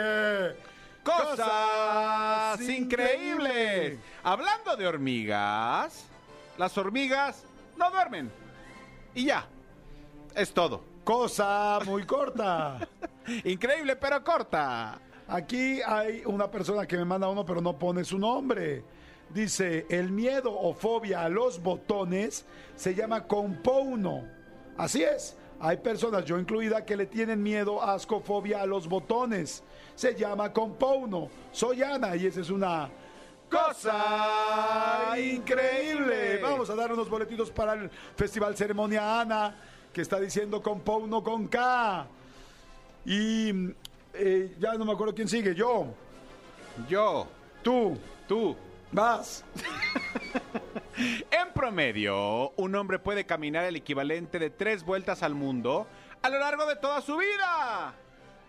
Cosas increíbles. Hablando de hormigas, las hormigas no duermen. Y ya. Es todo. Cosa muy corta. Increíble, pero corta. Aquí hay una persona que me manda uno, pero no pone su nombre. Dice, el miedo o fobia a los botones se llama compouno. Así es, hay personas, yo incluida, que le tienen miedo, asco, fobia a los botones. Se llama compouno. Soy Ana y esa es una cosa increíble. Vamos a dar unos boletitos para el Festival Ceremonia Ana, que está diciendo compouno con K. Y eh, ya no me acuerdo quién sigue. Yo, Yo, tú, tú. vas. En promedio, un hombre puede caminar el equivalente de tres vueltas al mundo a lo largo de toda su vida.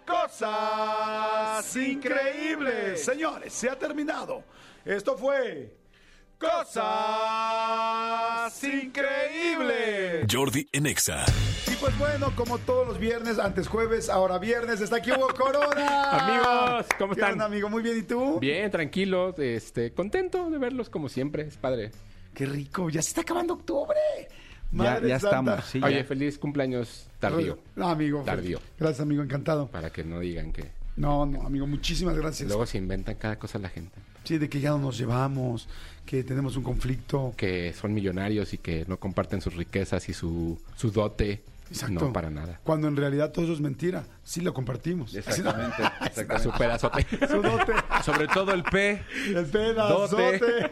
Cosas increíbles. Señores, se ha terminado. Esto fue Cosas Increíbles. Jordi en Exa. Y pues bueno, como todos los viernes, antes jueves, ahora viernes, está aquí Hugo Corona. Amigos, ¿cómo ¿Qué están? onda, amigo? Muy bien, ¿y tú? Bien, tranquilo, este, contento de verlos como siempre, es padre. Qué rico, ya se está acabando octubre. Ya, Madre ya santa. estamos. Sí, Oye, ya. feliz cumpleaños tardío, No, amigo. Tardío. Gracias, amigo, encantado. para que no digan que No, no, amigo, muchísimas gracias. luego se inventan cada cosa la gente, Sí, de que ya no nos llevamos, que tenemos un conflicto. que son millonarios y que no comparten sus riquezas y su, su dote. Exacto. No, para nada. Cuando en realidad todo eso es mentira. Sí lo compartimos. Exactamente. Su exactamente. pedazote. Su dote, Sobre todo el P. el pedazote.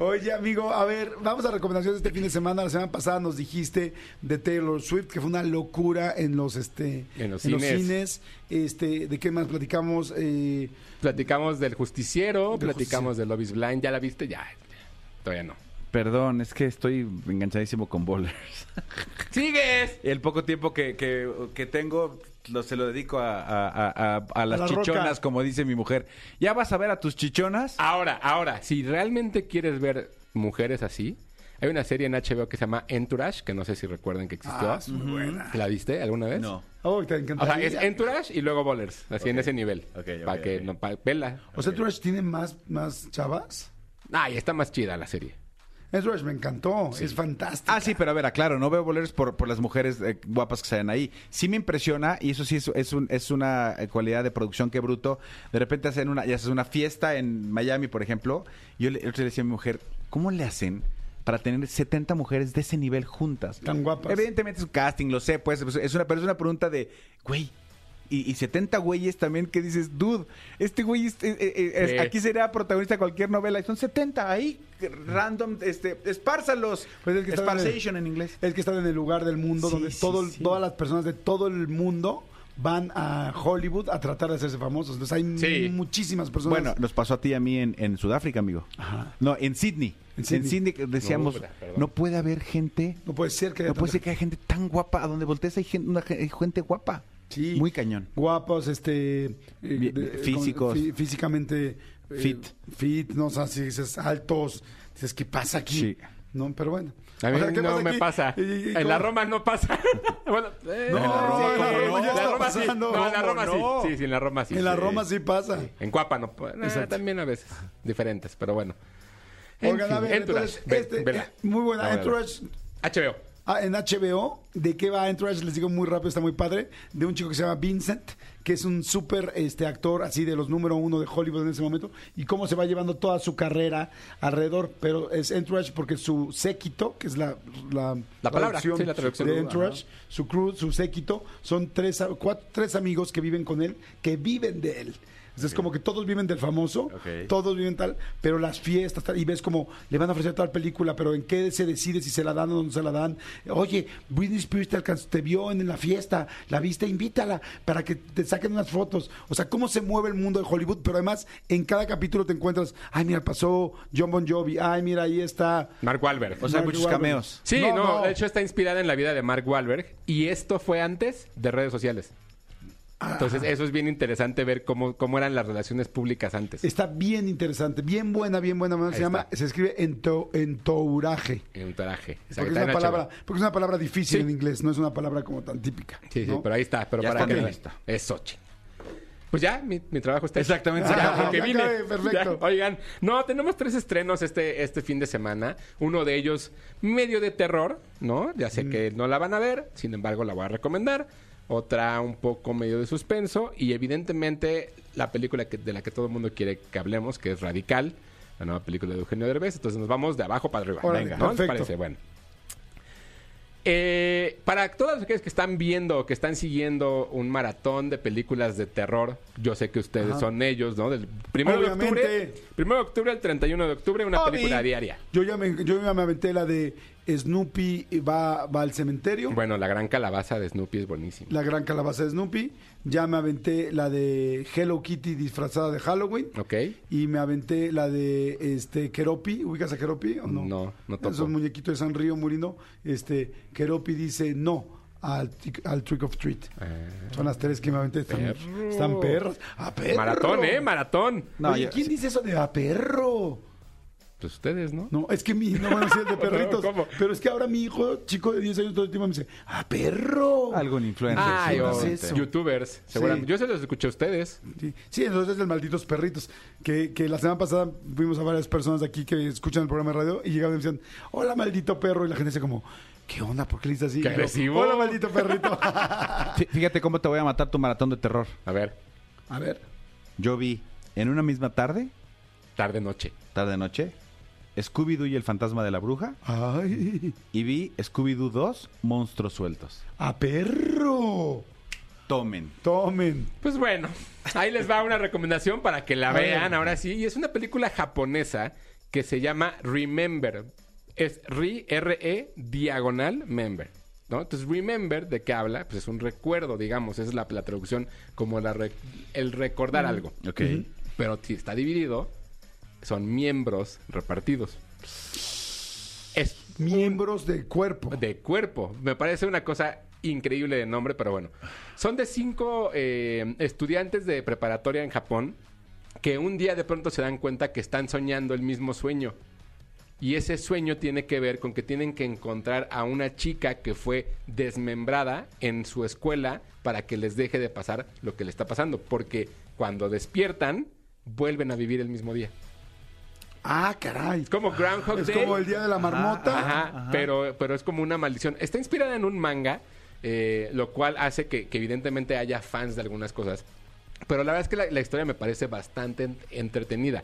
Oye, amigo, a ver, vamos a recomendaciones de este fin de semana. La semana pasada nos dijiste de Taylor Swift, que fue una locura en los este En los cines. cines. Este, ¿de qué más platicamos? Eh, Platicamos del justiciero, Del platicamos de Love is Blind, ¿ya la viste? Ya, todavía no. Perdón, es que estoy enganchadísimo con bowlers. ¡Sigues! El poco tiempo que, que- que tengo lo, se lo dedico a, a- a- a- a las la chichonas, roca. como dice mi mujer. ¿Ya vas a ver a tus chichonas? Ahora, ahora, si realmente quieres ver mujeres así, hay una serie en HBO que se llama Entourage, que no sé si recuerden que existió. ah, es muy buena. ¿La viste alguna vez? No. Oh, te O sea, es Entourage y luego Bowlers, así en ese nivel. Ok, ok, Para que no, pa- vela. O sea, Entourage tiene más, más chavas. Ay, está más chida la serie. Entourage me encantó, es fantástico. Ah, sí, pero a ver, aclaro, no veo boleros por, por las mujeres eh, guapas que salen ahí. Sí me impresiona, y eso sí es, es, un- es una eh, cualidad de producción que bruto. De repente hacen una, ya haces una fiesta en Miami, por ejemplo. Yo le, día le decía a mi mujer, ¿cómo le hacen para tener 70 mujeres de ese nivel juntas? Tan guapas. Evidentemente es un casting, lo sé, pues, pues, es una, pero es una pregunta de, güey, y, y 70 güeyes también que dices, dude, este güey es- eh, eh, es- Sí. aquí sería protagonista de cualquier novela. Y son 70 ahí, random, este, espárzalos. Pues es que en el- inglés. Es que están en el lugar del mundo Sí, donde sí, todo, el- sí. todas las personas de todo el mundo van a Hollywood a tratar de hacerse famosos. Entonces hay Sí. muchísimas personas. Bueno, nos pasó a ti y a mí en, en Sudáfrica, amigo. Ajá. No, en Sydney. En En Sydney. Decíamos, No, puede haber gente, no puede ser que haya no puede ser que haya gente tan guapa. A donde voltees hay gente, una, gente guapa. Sí. Muy cañón. guapos, este, eh, de- físicos. como fí- físicamente Fit. Fit, no, o sea, si dices altos, dices, ¿qué pasa aquí? Sí. No, pero bueno. A mí O sea, ¿qué no me aquí? pasa. Y- y- en la Roma no pasa. bueno, eh, No, en la Roma, en la sí. Roma En la Roma sí. No, en la ¿Cómo Roma no? sí. Sí, sí, en la Roma sí. En la sí. Roma sí pasa. En Cuapa no. eh, Exacto. también a veces. Diferentes, pero bueno. En Oigan, a ver, entonces, este, eh, muy buena. Entourage, HBO. Ah, en HBO, ¿de qué va Entourage? Les digo muy rápido, está muy padre. De un chico que se llama Vincent, que es un súper este, actor así de los número uno de Hollywood en ese momento, y cómo se va llevando toda su carrera alrededor. Pero es Entourage porque su séquito, que es la, la, La palabra, sí, la traducción. de Ajá. Entourage, su crew, su séquito, son tres, cuatro, tres amigos que viven con él, que viven de él. Entonces, Es como que todos viven del famoso, todos viven tal, pero las fiestas, tal, y ves como le van a ofrecer tal película, pero en qué se decide si se la dan o no se la dan. Oye, Britney Spears te, alcanzó- te vio en la fiesta, la viste, invítala para que te saquen unas fotos. O sea, cómo se mueve el mundo de Hollywood, pero además en cada capítulo te encuentras, ay, mira, pasó John Bon Jovi, ay, mira, ahí está. Mark Wahlberg. O sea, hay Mark muchos Wahlberg. cameos. Sí, No, no, no. de hecho está inspirada en la vida de Mark Wahlberg y esto fue antes de redes sociales. Entonces, eso es bien interesante ver cómo, cómo eran las relaciones públicas antes. Está bien interesante, bien buena, bien buena. Se Ahí llama, está. se escribe ento, entouraje. En un traje. Porque es, Está una en palabra, porque es una palabra difícil Sí. en inglés, no es una palabra como tan típica. Sí, sí, ¿no? pero ahí está. Pero Ya para está que en no- la lista. Es Sochi. Pues ya, mi, mi trabajo está hecho. Exactamente, Ya, se acabó. porque Ya vine. acabé, perfecto. Ya, oigan, no, tenemos tres estrenos este, este fin de semana. Uno de ellos medio de terror, ¿no? Ya Mm. sé que no la van a ver, sin embargo la voy a recomendar. Otra un poco medio de suspenso. Y evidentemente la película que- de la que todo el mundo quiere que hablemos, que es Radical. La nueva película de Eugenio Derbez. Entonces nos vamos de abajo para arriba. Órale, Venga, ¿no? ¿Les perfecto. parece? Bueno. Eh, para todas aquellas que están viendo, que están siguiendo un maratón de películas de terror, yo sé que ustedes Ajá. son ellos, ¿no? Del primero de octubre, primero de octubre al 31 de octubre, una película diaria. Yo ya me, yo ya me aventé la de Snoopy va, va al cementerio. Bueno, la gran calabaza de Snoopy es buenísima. La gran calabaza de Snoopy. Ya me aventé la de Hello Kitty disfrazada de Halloween. ¿Ok? Y me aventé la de este Keropi. ¿Ubicas a Keropi o no? No, no topo. Es un muñequito de San Río Murino. Este, Keropi dice no al, al Trick of Treat. Son las tres que me aventé. Están, Ah. Perro. están perros. ¡A perro! Maratón, ¿eh? Maratón. No, Oye, ¿quién dice eso de a perro? Pues ustedes, ¿no? No, es que mi, no van a decir el de perritos. ¿Cómo? Pero es que ahora mi hijo, chico de 10 años, todo el tiempo me dice, ¡ah, perro! Algún influencer. Ay, o seguramente. eso. youtubers, seguramente. Yo se los escuché a ustedes. Sí, sí, entonces es el malditos perritos. Que, que la semana pasada vimos a varias personas de aquí que escuchan el programa de radio y llegaban y decían, hola maldito perro. Y la gente dice como, ¿qué onda? ¿Por qué le dices así? Qué agresivo. Hola maldito perrito. Fí- Fíjate cómo te voy a matar tu maratón de terror. A ver, a ver. Yo vi en una misma tarde, tarde noche. tarde noche, Scooby-Doo y el fantasma de la bruja. ¡Ay! Y vi Scooby-Doo 2, monstruos sueltos. ¡A perro! Tomen. Tomen. Pues bueno, ahí les va una recomendación para que la vean ahora sí. Y es una película japonesa que se llama Remember. Es Ri, R-E, diagonal, member. ¿no? Entonces, Remember, ¿de qué habla? Pues es un recuerdo, digamos. Esa es la, la traducción como la re- el recordar algo. Ok. Pero si está dividido, son miembros repartidos. Es Miembros del cuerpo. de cuerpo. Me parece una cosa increíble de nombre, pero bueno. Son de cinco eh, estudiantes de preparatoria en Japón que un día de pronto se dan cuenta que están soñando el mismo sueño. Y ese sueño tiene que ver con que tienen que encontrar a una chica que fue desmembrada en su escuela para que les deje de pasar lo que le está pasando. Porque cuando despiertan, vuelven a vivir el mismo día. Ah, caray. Es como Groundhog Es Day. como el día de la marmota. Ajá, Pero, pero es como una maldición. Está inspirada en un manga, eh, lo cual hace que, que evidentemente haya fans de algunas cosas. Pero la verdad es que la, la historia me parece bastante en- entretenida.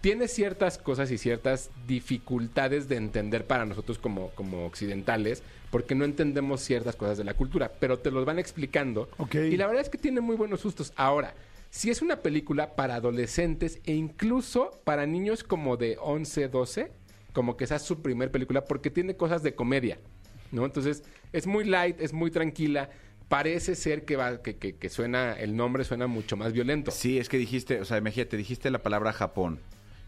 Tiene ciertas cosas y ciertas dificultades de entender para nosotros como, como occidentales, porque no entendemos ciertas cosas de la cultura, pero te los van explicando. Ok. Y la verdad es que tiene muy buenos sustos. Ahora, si es una película para adolescentes e incluso para niños como de 11, 12, como que esa es su primer película, porque tiene cosas de comedia, ¿no? Entonces, es muy light, es muy tranquila. Parece ser que, va, que, que- que suena, el nombre suena mucho más violento. Sí, es que dijiste, o sea, imagínate, dijiste la palabra Japón.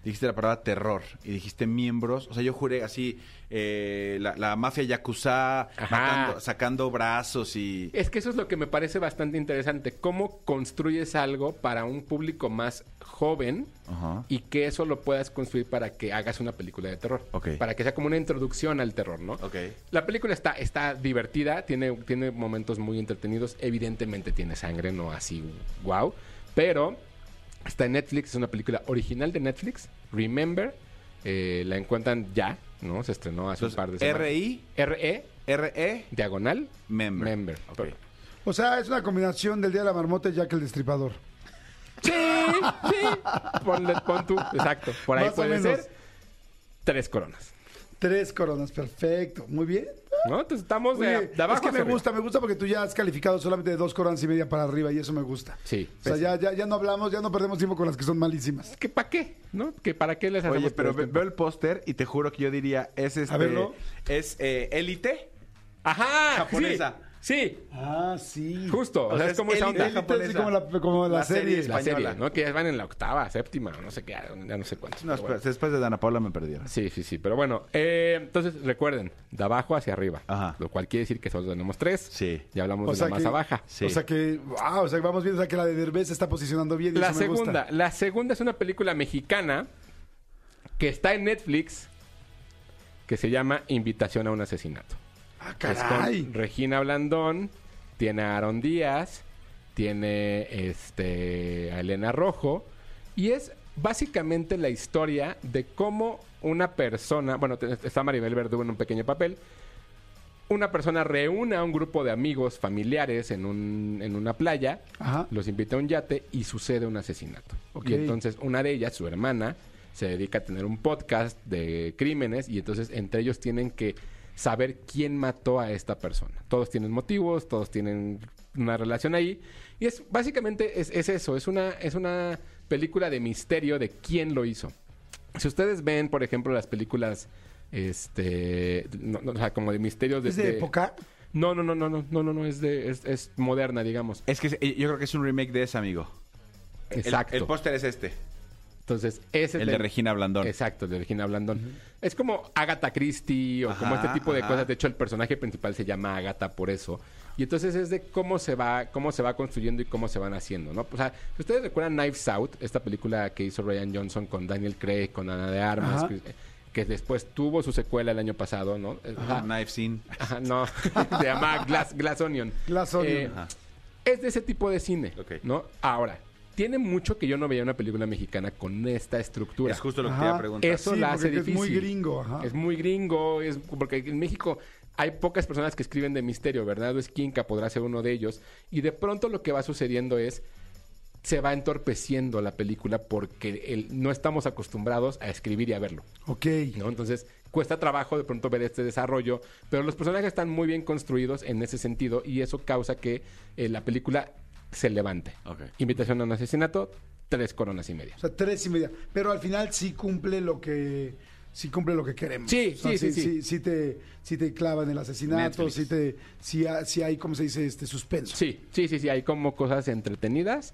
Dijiste la palabra terror y dijiste miembros. O sea, yo juré así, eh, la, la mafia yakuza matando- sacando brazos y... Es que eso es lo que me parece bastante interesante. ¿Cómo construyes algo para un público más joven Ajá. y que eso lo puedas construir para que hagas una película de terror? Ok. Para que sea como una introducción al terror, ¿no? Ok. La película está, está divertida, tiene, tiene momentos muy entretenidos. Evidentemente tiene sangre, no así wow. Pero está en Netflix, es una película original de Netflix. Remember, eh, la encuentran ya, ¿no? Se estrenó hace un par de semanas. R-I, R-E, R-E, diagonal, member. member. Ok. O sea, es una combinación del Día de la Marmota y Jack el Destripador. Sí, sí. Ponle, pon tú, exacto. Por ahí Más puede ser tres coronas. Tres coronas, perfecto. Muy bien. ¿No? Entonces estamos de, Oye, de abajo es que me arriba. gusta, me gusta porque tú ya has calificado solamente de dos coronas y media para arriba y eso me gusta. Sí. O sea, ya, ya, ya no hablamos, ya no perdemos tiempo con las que son malísimas. ¿Que para qué? ¿No? ¿Que para qué les hacemos Oye, pero ve- veo el póster y te juro que yo diría, es este... verlo. Es eh, Élite. Ajá, Japonesa. Sí, sí, Ah, sí. justo. O, sea, es como es esa onda. Élite, como la, como la La serie serie. La serie, española. ¿no? Que ya van en la octava, séptima, no sé qué, ya no sé cuántos. No, bueno. después de Dana Paula me perdieron. Sí, sí, sí. Pero bueno, eh, entonces recuerden, de abajo hacia arriba. Ajá. Lo cual quiere decir que solo tenemos tres. Sí. Ya hablamos O de sea la que, masa baja. Sí. O sea que, wow, o sea que vamos viendo o sea que la de Derbez se está posicionando bien y La eso me gusta. segunda, la segunda es una película mexicana que está en Netflix que se llama Invitación a un asesinato. Ah, caray. con Regina Blandón, tiene a Aaron Díaz, tiene este a Elena Rojo y es básicamente la historia de cómo una persona, bueno, está Maribel Verdú en un pequeño papel, una persona reúne a un grupo de amigos familiares en, un, en una playa, Ajá. los invita a un yate y sucede un asesinato. Y entonces una de ellas, su hermana, se dedica a tener un podcast de crímenes y entonces entre ellos tienen que saber quién mató a esta persona. Todos tienen motivos, todos tienen una relación ahí y es básicamente es, es eso, es una es una película de misterio de quién lo hizo. Si ustedes ven, por ejemplo, las películas este no, no, o sea, como de misterios ¿Es de de época? No, no, no, no, no, no, no, no, es de es, es moderna, digamos. Es que eh, yo creo que es un remake de ese, amigo. El- Exacto. El, póster es este. Entonces, ese El de Regina Blandón. Exacto, el de Regina Blandón. Es como Agatha Christie o como este tipo de ajá. cosas. De hecho, el personaje principal se llama Agatha por eso. Y entonces es de cómo se va, cómo se va construyendo y cómo se van haciendo, ¿no? O sea, si ustedes recuerdan Knives Out, esta película que hizo Ryan Johnson con Daniel Craig, con Ana de Armas, que, que después tuvo su secuela el año pasado, ¿no? Ajá. Knife Scene. Ajá, no, se llama Glass, Glass Onion. Glass Onion. Eh, es de ese tipo de cine, Ok. ¿no? Ahora, tiene mucho que yo no veía una película mexicana con esta estructura. Es justo lo que Ajá. te iba a preguntar. Eso Sí, la hace porque es muy difícil. gringo, ajá. Es muy gringo, es porque en México hay pocas personas que escriben de misterio, ¿verdad? Es Kinka podrá ser uno de ellos. Y de pronto lo que va sucediendo es se va entorpeciendo la película porque el- no estamos acostumbrados a escribir y a verlo. Ok. ¿no? Entonces cuesta trabajo de pronto ver este desarrollo, pero los personajes están muy bien construidos en ese sentido y eso causa que eh, la película se levante. Ok. Invitación a un asesinato, tres coronas y media. O sea, tres y media. Pero al final sí cumple lo que sí cumple lo que queremos. Sí, O sea, sí, sí, sí. sí te, sí te clavan el asesinato, Netflix. sí te, sí, ha- sí hay, ¿cómo se dice? Este suspenso. Sí, sí, sí, sí, hay como cosas entretenidas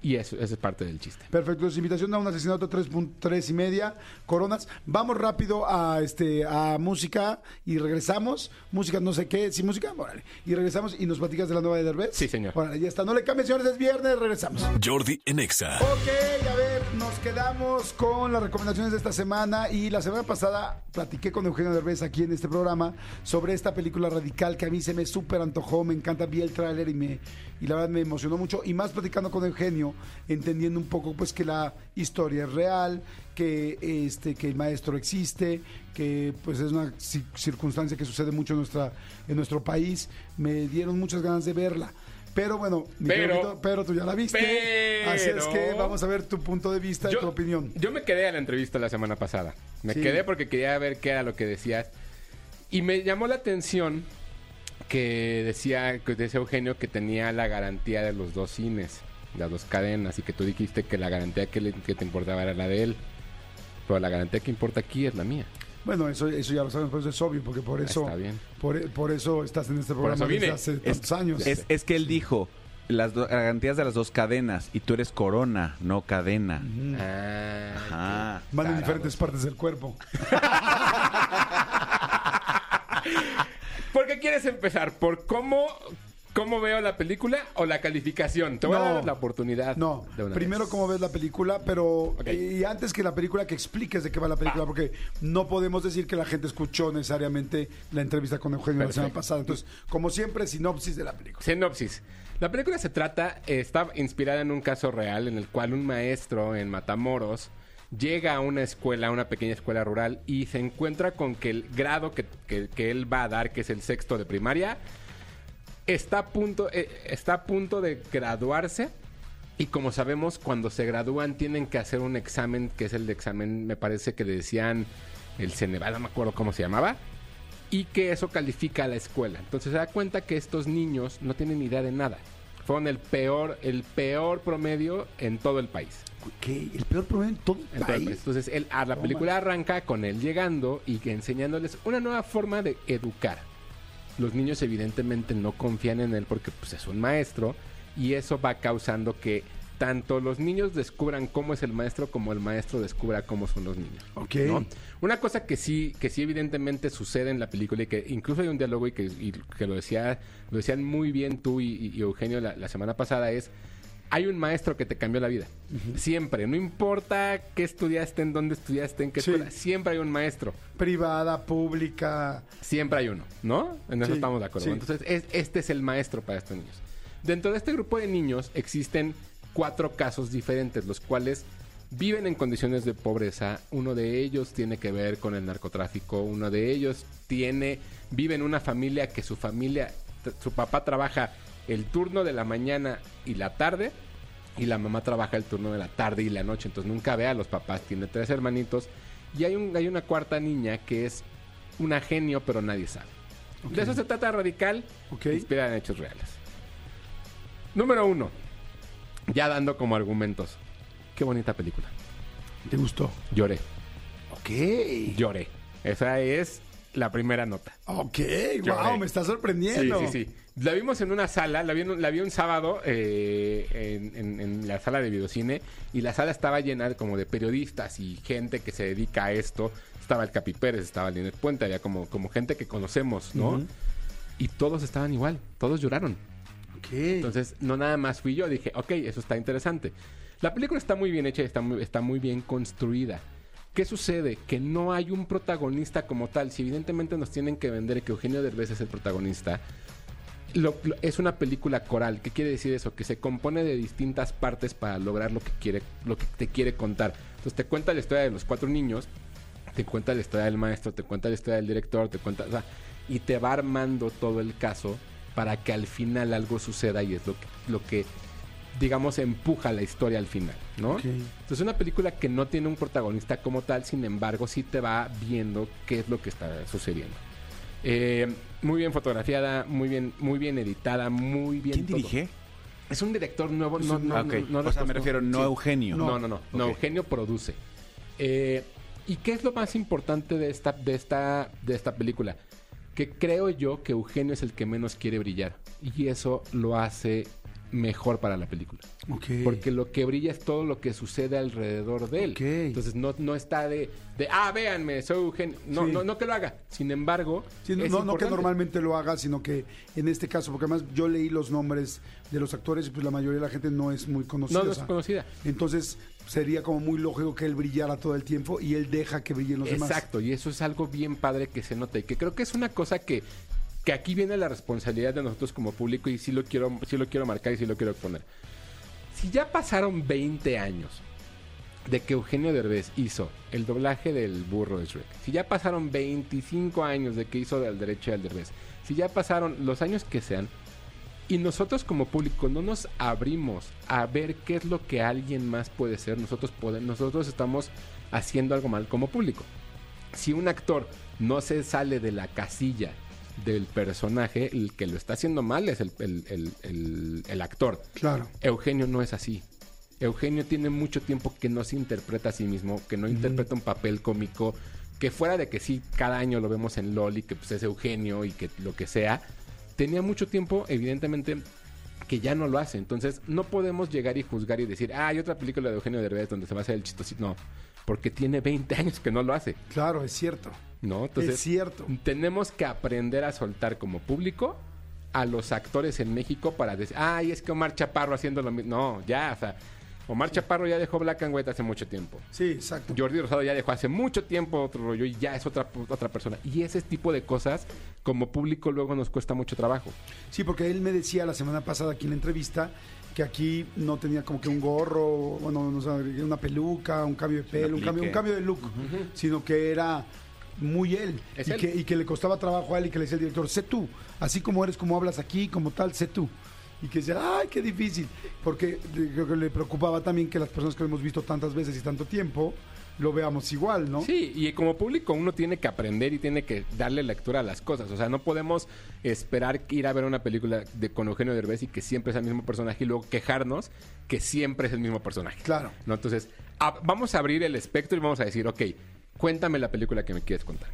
y eso, eso es parte del chiste. Perfecto, entonces, invitación a un asesinato tres, pun- tres y media, coronas. Vamos rápido a este a música y regresamos. Música no sé qué, sí, música, órale. Y regresamos y nos platicas de la nueva de Derbez. Sí, señor. Órale, ya está. No le cambien, señores, es viernes, regresamos. Jordi en Exa. Ok, a ver, nos quedamos con las recomendaciones de esta semana y la semana pasada platiqué con Eugenio Derbez aquí en este programa sobre esta película radical que a mí se me súper antojó, me encanta, vi el tráiler y me y la verdad me emocionó mucho y más platicando con Eugenio, entendiendo un poco pues que la historia es real, que este que el maestro existe, que pues es una ci- circunstancia que sucede mucho en nuestra en nuestro país, me dieron muchas ganas de verla. Pero bueno, Pero- Vito, pero tú ya la viste. Pero- Así es que vamos a ver tu punto de vista y tu opinión. Yo me quedé a la entrevista la semana pasada. Me Sí. quedé porque quería ver qué era lo que decías. Y me llamó la atención que decía, que decía Eugenio que tenía la garantía de los dos cines, las dos cadenas, y que tú dijiste que la garantía que, le- que te importaba era la de él. Pero la garantía que importa aquí es la mía. Bueno, eso, eso ya lo sabemos, pero eso es obvio, porque por eso, Está bien. por, por eso estás en este programa desde hace tantos años. Es, es que él dijo las do- garantías de las dos cadenas y tú eres corona, no cadena. Ah, Ajá. van en diferentes partes del cuerpo. ¿Por qué quieres empezar? ¿Por cómo, cómo veo la película o la calificación? Te voy a No. dar la oportunidad. No, de una primero vez. cómo ves la película, pero Ok. y antes que la película que expliques de qué va la película, porque no podemos decir que la gente escuchó necesariamente la entrevista con Eugenio la semana Perfecto. pasada. Entonces, como siempre, sinopsis de la película. Sinopsis. La película se trata, eh, está inspirada en un caso real en el cual un maestro en Matamoros llega a una escuela, a una pequeña escuela rural, y se encuentra con que el grado que, que- que él va a dar, que es el sexto de primaria, está a punto, eh, está a punto de graduarse. Y como sabemos, cuando se gradúan tienen que hacer un examen, que es el de examen, me parece que decían el Ceneval, no me acuerdo cómo se llamaba, y que eso califica a la escuela. Entonces se da cuenta que estos niños no tienen idea de nada. Fueron el peor, el peor promedio en todo el país. ¿Qué? El peor problema en todo el país. Entonces a la película arranca con él llegando y que enseñándoles una nueva forma de educar. Los niños evidentemente no confían en él porque pues, es un maestro y eso va causando que tanto los niños descubran cómo es el maestro como el maestro descubra cómo son los niños. Ok. ¿no? Una cosa que sí, que sí evidentemente sucede en la película y que incluso hay un diálogo y que, y que lo decía, lo decían muy bien tú y, y Eugenio la, la semana pasada es hay un maestro que te cambió la vida. Siempre, no importa qué estudiaste, en dónde estudiaste, en qué Sí. escuela, siempre hay un maestro. Privada, pública. Siempre hay uno, ¿no? En eso Sí, estamos de acuerdo. sí. Entonces, es- este es el maestro para estos niños. Dentro de este grupo de niños existen cuatro casos diferentes, los cuales viven en condiciones de pobreza. Uno de ellos tiene que ver con el narcotráfico. Uno de ellos tiene, vive en una familia que su familia, su papá trabaja el turno de la mañana y la tarde. Y la mamá trabaja el turno de la tarde y la noche, entonces nunca ve a los papás. Tiene tres hermanitos. Y hay, un, hay una cuarta niña que es una genio, pero nadie sabe. De eso se trata Radical, Ok. inspirada en hechos reales. Número uno, ya dando como argumentos. Qué bonita película. ¿Te gustó? Lloré, Ok. lloré. Esa es la primera nota. Ok, wow, me está Sí, sorprendiendo. sí, sí. La vimos en una sala, la vi, en un- la vi un sábado eh, en, en- en la sala de videocine y la sala estaba llena como de periodistas y gente que se dedica a esto. Estaba el Capi Pérez, estaba Linet Puente, había como, como gente que conocemos, ¿no? Y todos estaban igual, todos lloraron. Ok. Entonces, no nada más fui yo, dije, ok, eso está interesante. La película está muy bien hecha y está muy, está muy bien construida. ¿Qué sucede? Que no hay un protagonista como tal. Si evidentemente nos tienen que vender que Eugenio Derbez es el protagonista, es una película coral. ¿Qué quiere decir eso? Que se compone de distintas partes para lograr lo que quiere, lo que te quiere contar. Entonces te cuenta la historia de los cuatro niños, te cuenta la historia del maestro, te cuenta la historia del director, te cuenta, o sea, y te va armando todo el caso para que al final algo suceda y es lo que digamos, empuja la historia al final, ¿no? Entonces es una película que no tiene un protagonista como tal, sin embargo, sí te va viendo qué es lo que está sucediendo. Eh, muy bien fotografiada, muy bien, muy bien editada, muy bien. ¿Quién todo. dirige? Es un director nuevo, no, no, no, no o sea, me refiero, no Sí. Eugenio. No, no, no. Eugenio produce. Eh, ¿Y qué es lo más importante de esta, de esta, de esta película? Que creo yo que Eugenio es el que menos quiere brillar. Y eso lo hace mejor para la película. Porque lo que brilla es todo lo que sucede alrededor de él. Entonces no, no está de, de, ah, véanme, soy Eugenio. No, Sí. no, no que lo haga. Sin embargo, Sí, no, no- no que normalmente lo haga, sino que en este caso, porque además yo leí los nombres de los actores y pues la mayoría de la gente no es muy conocida. No, no o es sea, conocida. Entonces sería como muy lógico que él brillara todo el tiempo y él deja que brillen los demás. Exacto, y eso es algo bien padre que se nota y que creo que es una cosa que, que aquí viene la responsabilidad de nosotros como público y sí lo quiero, sí lo quiero marcar y sí lo quiero exponer. Si ya pasaron 20 años de que Eugenio Derbez hizo el doblaje del burro de Shrek, si ya pasaron 25 años de que hizo del derecho al Derbez, si ya pasaron los años que sean, y nosotros como público no nos abrimos a ver qué es lo que alguien más puede ser, nosotros, pode- nosotros estamos haciendo algo mal como público. Si un actor no se sale de la casilla del personaje, el que lo está haciendo mal es el, el- el- el- el actor. Claro. Eugenio no es así. Eugenio tiene mucho tiempo que no se interpreta a sí mismo, que no interpreta un papel cómico, que fuera de que sí, cada año lo vemos en LOL y que pues, es Eugenio y que lo que sea, tenía mucho tiempo, evidentemente, que ya no lo hace. Entonces, no podemos llegar y juzgar y decir, ah, hay otra película de Eugenio Derbez donde se va a hacer el chistosito. No, porque tiene 20 años que no lo hace, Claro, es cierto. ¿no? Entonces, es cierto. tenemos que aprender a soltar como público a los actores en México para decir, ay, es que Omar Chaparro haciendo lo mismo. No, ya, o sea, Omar Chaparro ya dejó Black and White hace mucho tiempo. Sí, exacto. Jordi Rosado ya dejó hace mucho tiempo otro rollo y ya es otra, otra persona. Y ese tipo de cosas, como público, luego nos cuesta mucho trabajo. Sí, porque él me decía la semana pasada aquí en la entrevista que aquí no tenía como que un gorro, bueno, no sé, una peluca, un cambio de pelo, un cambio, un cambio de look, sino que era muy él y él. que, y que le costaba trabajo a él y que le decía el director, sé tú, así como eres, como hablas aquí, como tal, sé tú. Y que decía, ay, qué difícil, porque creo que le preocupaba también que las personas que lo hemos visto tantas veces y tanto tiempo, lo veamos igual, ¿no? Sí, y como público uno tiene que aprender y tiene que darle lectura a las cosas. O sea, no podemos esperar ir a ver una película de con Eugenio Derbez y que siempre es el mismo personaje y luego quejarnos que siempre es el mismo personaje. Claro. ¿No? Entonces, a- vamos a abrir el espectro y vamos a decir, ok, cuéntame la película que me quieres contar.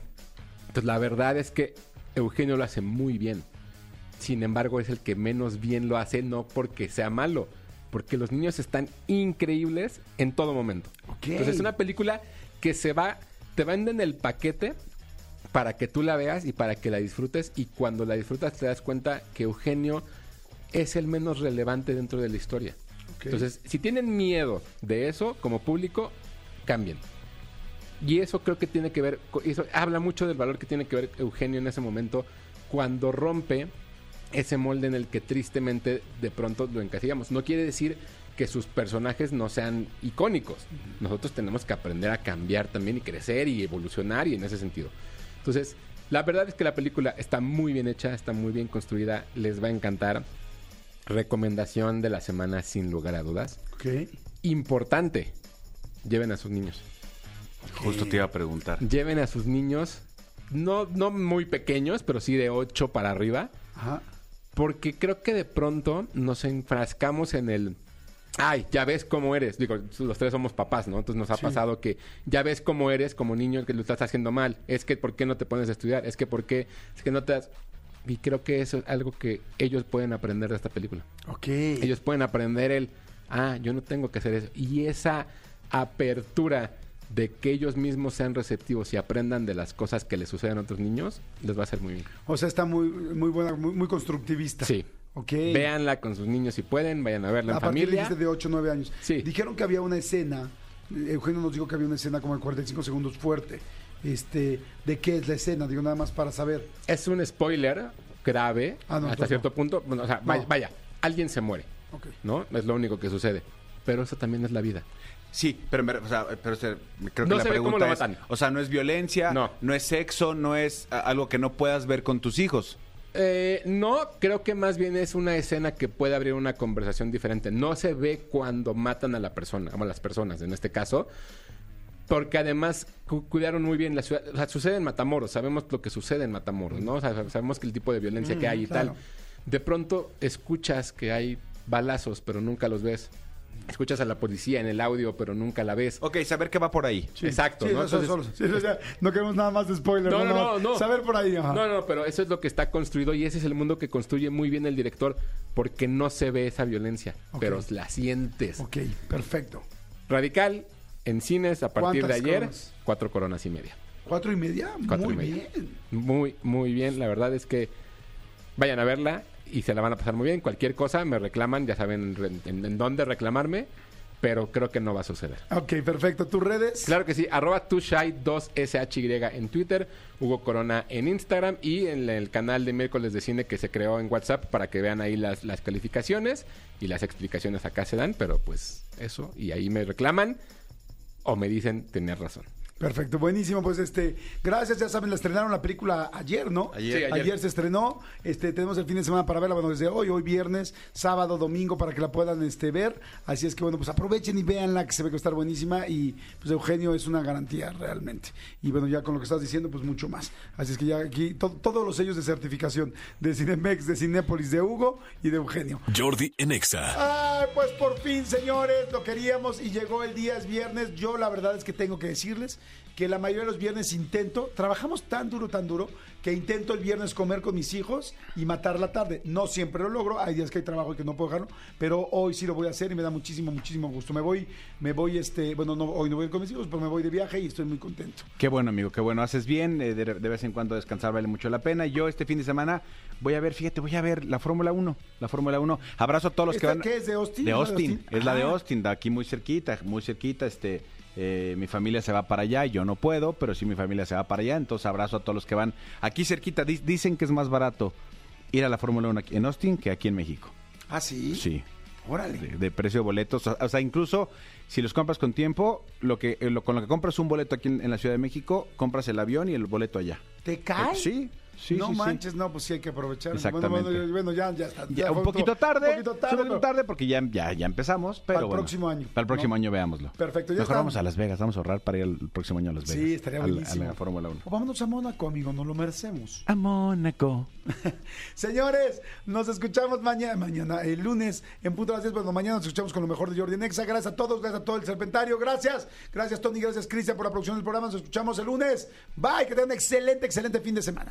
Entonces, la verdad es que Eugenio lo hace muy bien. Sin embargo, es el que menos bien lo hace, no porque sea malo, porque los niños están increíbles en todo momento. Entonces, es una película que se va, te venden el paquete para que tú la veas y para que la disfrutes. Y cuando la disfrutas, te das cuenta que Eugenio es el menos relevante dentro de la historia. Entonces, si tienen miedo de eso como público, cambien. Y eso creo que tiene que ver, eso habla mucho del valor que tiene que ver Eugenio en ese momento cuando rompe ese molde en el que tristemente de pronto lo encasillamos. No quiere decir que sus personajes no sean icónicos. Nosotros tenemos que aprender a cambiar también y crecer y evolucionar y en ese sentido. Entonces, la verdad es que la película está muy bien hecha, está muy bien construida, les va a encantar. Recomendación de la semana sin lugar a dudas. Ok. Importante, lleven a sus niños. Justo te iba a preguntar. Lleven a sus niños, no, no muy pequeños, pero sí de 8 para arriba. Ajá. Porque creo que de pronto nos enfrascamos en el. Ay, ya ves cómo eres. Digo, los tres somos papás, ¿no? Entonces nos ha Sí. pasado que ya ves cómo eres como niño que lo estás haciendo mal. Es que ¿por qué no te pones a estudiar? Es que ¿por qué? Es que no te das... Y creo que eso es algo que ellos pueden aprender de esta película. Ok. Ellos pueden aprender el, ah, yo no tengo que hacer eso. Y esa apertura de que ellos mismos sean receptivos y aprendan de las cosas que les suceden a otros niños, les va a hacer muy bien. O sea, está muy, muy buena, muy, muy constructivista. Sí. Ok. Véanla con sus niños si pueden, vayan a verla en A partir familia. de 8 o 9 años. Sí. Dijeron que había una escena, Eugenio nos dijo que había una escena como de 45 segundos fuerte. Este, ¿De qué es la escena? Digo, nada más para saber. Es un spoiler grave Ah, no, hasta cierto no. punto. Bueno, o sea, vaya, No. vaya, alguien se muere, Ok. ¿no? Es lo único que sucede. Pero eso también es la vida. Sí, pero, me- o sea, pero se- creo que No la se ve cómo pregunta es, o sea, no es violencia, No. es sexo, no es algo que no puedas ver con tus hijos. Eh, no, creo que más bien es una escena que puede abrir una conversación diferente. No se ve cuando matan a la persona, a las personas en este caso, porque además cu- cuidaron muy bien la ciudad. O sea, sucede en Matamoros, sabemos lo que sucede en Matamoros, ¿no? O sea, sabemos que el tipo de violencia que hay y claro. tal. De pronto escuchas que hay balazos, pero nunca los ves. Escuchas a la policía en el audio, pero nunca la ves. Ok, saber qué va por ahí. Exacto, Sí, ¿no? Entonces- solo. Sí, no queremos nada más de spoiler. No, no, no. Saber por ahí. ajá. No, no, pero eso es lo que está construido y ese es el mundo que construye muy bien el director porque no se ve esa violencia, pero la sientes. Ok, perfecto. Radical en cines a partir de ¿Cuántas ayer, coronas? cuatro coronas y media. ¿Cuatro y media? Cuatro Muy y media. bien. Muy, muy bien. La verdad es que vayan a verla y se la van a pasar muy bien. Cualquier cosa me reclaman, ya saben en, dónde reclamarme, pero creo que no va a suceder. Ok, perfecto. ¿Tus redes? Claro que sí, arroba tushai2shy en Twitter, Hugo Corona en Instagram y en el canal de miércoles de cine que se creó en WhatsApp para que vean ahí las, las calificaciones y las explicaciones acá se dan, pero pues eso, y ahí me reclaman o me dicen tener razón. Perfecto, buenísimo. Pues este, gracias, ya saben, la estrenaron la película ayer, ¿no? Ayer. Sí, ayer. se estrenó. Este, tenemos el fin de semana para verla, bueno, desde hoy, hoy viernes, sábado, domingo, para que la puedan este, ver. Así es que bueno, pues aprovechen y véanla, que se ve que va a estar buenísima. Y pues Eugenio es una garantía realmente. Y bueno, ya con lo que estás diciendo, pues mucho más. Así es que ya aquí to- todos los sellos de certificación de Cinemex, de Cinépolis, de Hugo y de Eugenio. Jordi en Exa. Ay, pues por fin, señores, lo queríamos y llegó el día, es viernes. Yo la verdad es que tengo que decirles que la mayoría de los viernes intento, trabajamos tan duro, tan duro, que intento el viernes comer con mis hijos y matar la tarde. No siempre lo logro, hay días que hay trabajo y que no puedo dejarlo, pero hoy sí lo voy a hacer y me da muchísimo, muchísimo gusto. Me voy, me voy, este, bueno, no, hoy no voy a ir con mis hijos, pero me voy de viaje y estoy muy contento. Qué bueno, amigo, qué bueno. Haces bien, eh, de, de vez en cuando descansar vale mucho la pena. Yo este fin de semana voy a ver, fíjate, voy a ver la Fórmula 1, la Fórmula 1. Abrazo a todos los que ¿Esta van. qué es, de Austin? De ¿Es la de Austin, Austin? es la de Ah. Austin, de aquí muy cerquita, muy cerquita, este... eh, mi familia se va para allá, yo no puedo, pero sí mi familia se va para allá, entonces abrazo a todos los que van aquí cerquita. Di- dicen que es más barato ir a la Fórmula 1 aquí en Austin que aquí en México. Ah, sí. Sí. Órale. De, de precio de boletos. O, sea, incluso si los compras con tiempo, lo que eh, lo- con lo que compras un boleto aquí en, en la Ciudad de México, compras el avión y el boleto allá. ¿Te cae? Sí, sí, no sí, sí. manches, no, pues sí hay que aprovechar. Exactamente. Bueno, bueno, bueno, ya, ya está. Ya, Ya un poquito tarde, Un poquito tarde, un poquito pero- tarde porque ya, ya, ya empezamos, pero Para el bueno, próximo año, Para el próximo ¿no? año veámoslo. Perfecto, ya Mejor está. vamos a Las Vegas, vamos a ahorrar para ir el próximo año a Las Vegas. Sí, estaría a buenísimo. A la Fórmula 1. O vámonos a Mónaco, amigo, nos lo merecemos. A Mónaco. Señores, nos escuchamos mañana, mañana, el lunes, en punto a las 10. Bueno, mañana nos escuchamos con lo mejor de Jordi Nexa. Gracias a todos, gracias a todo el Serpentario. Gracias, gracias Tony, gracias Cristian por la producción del programa. Nos escuchamos el lunes. Bye, que tengan un excelente, excelente fin de semana.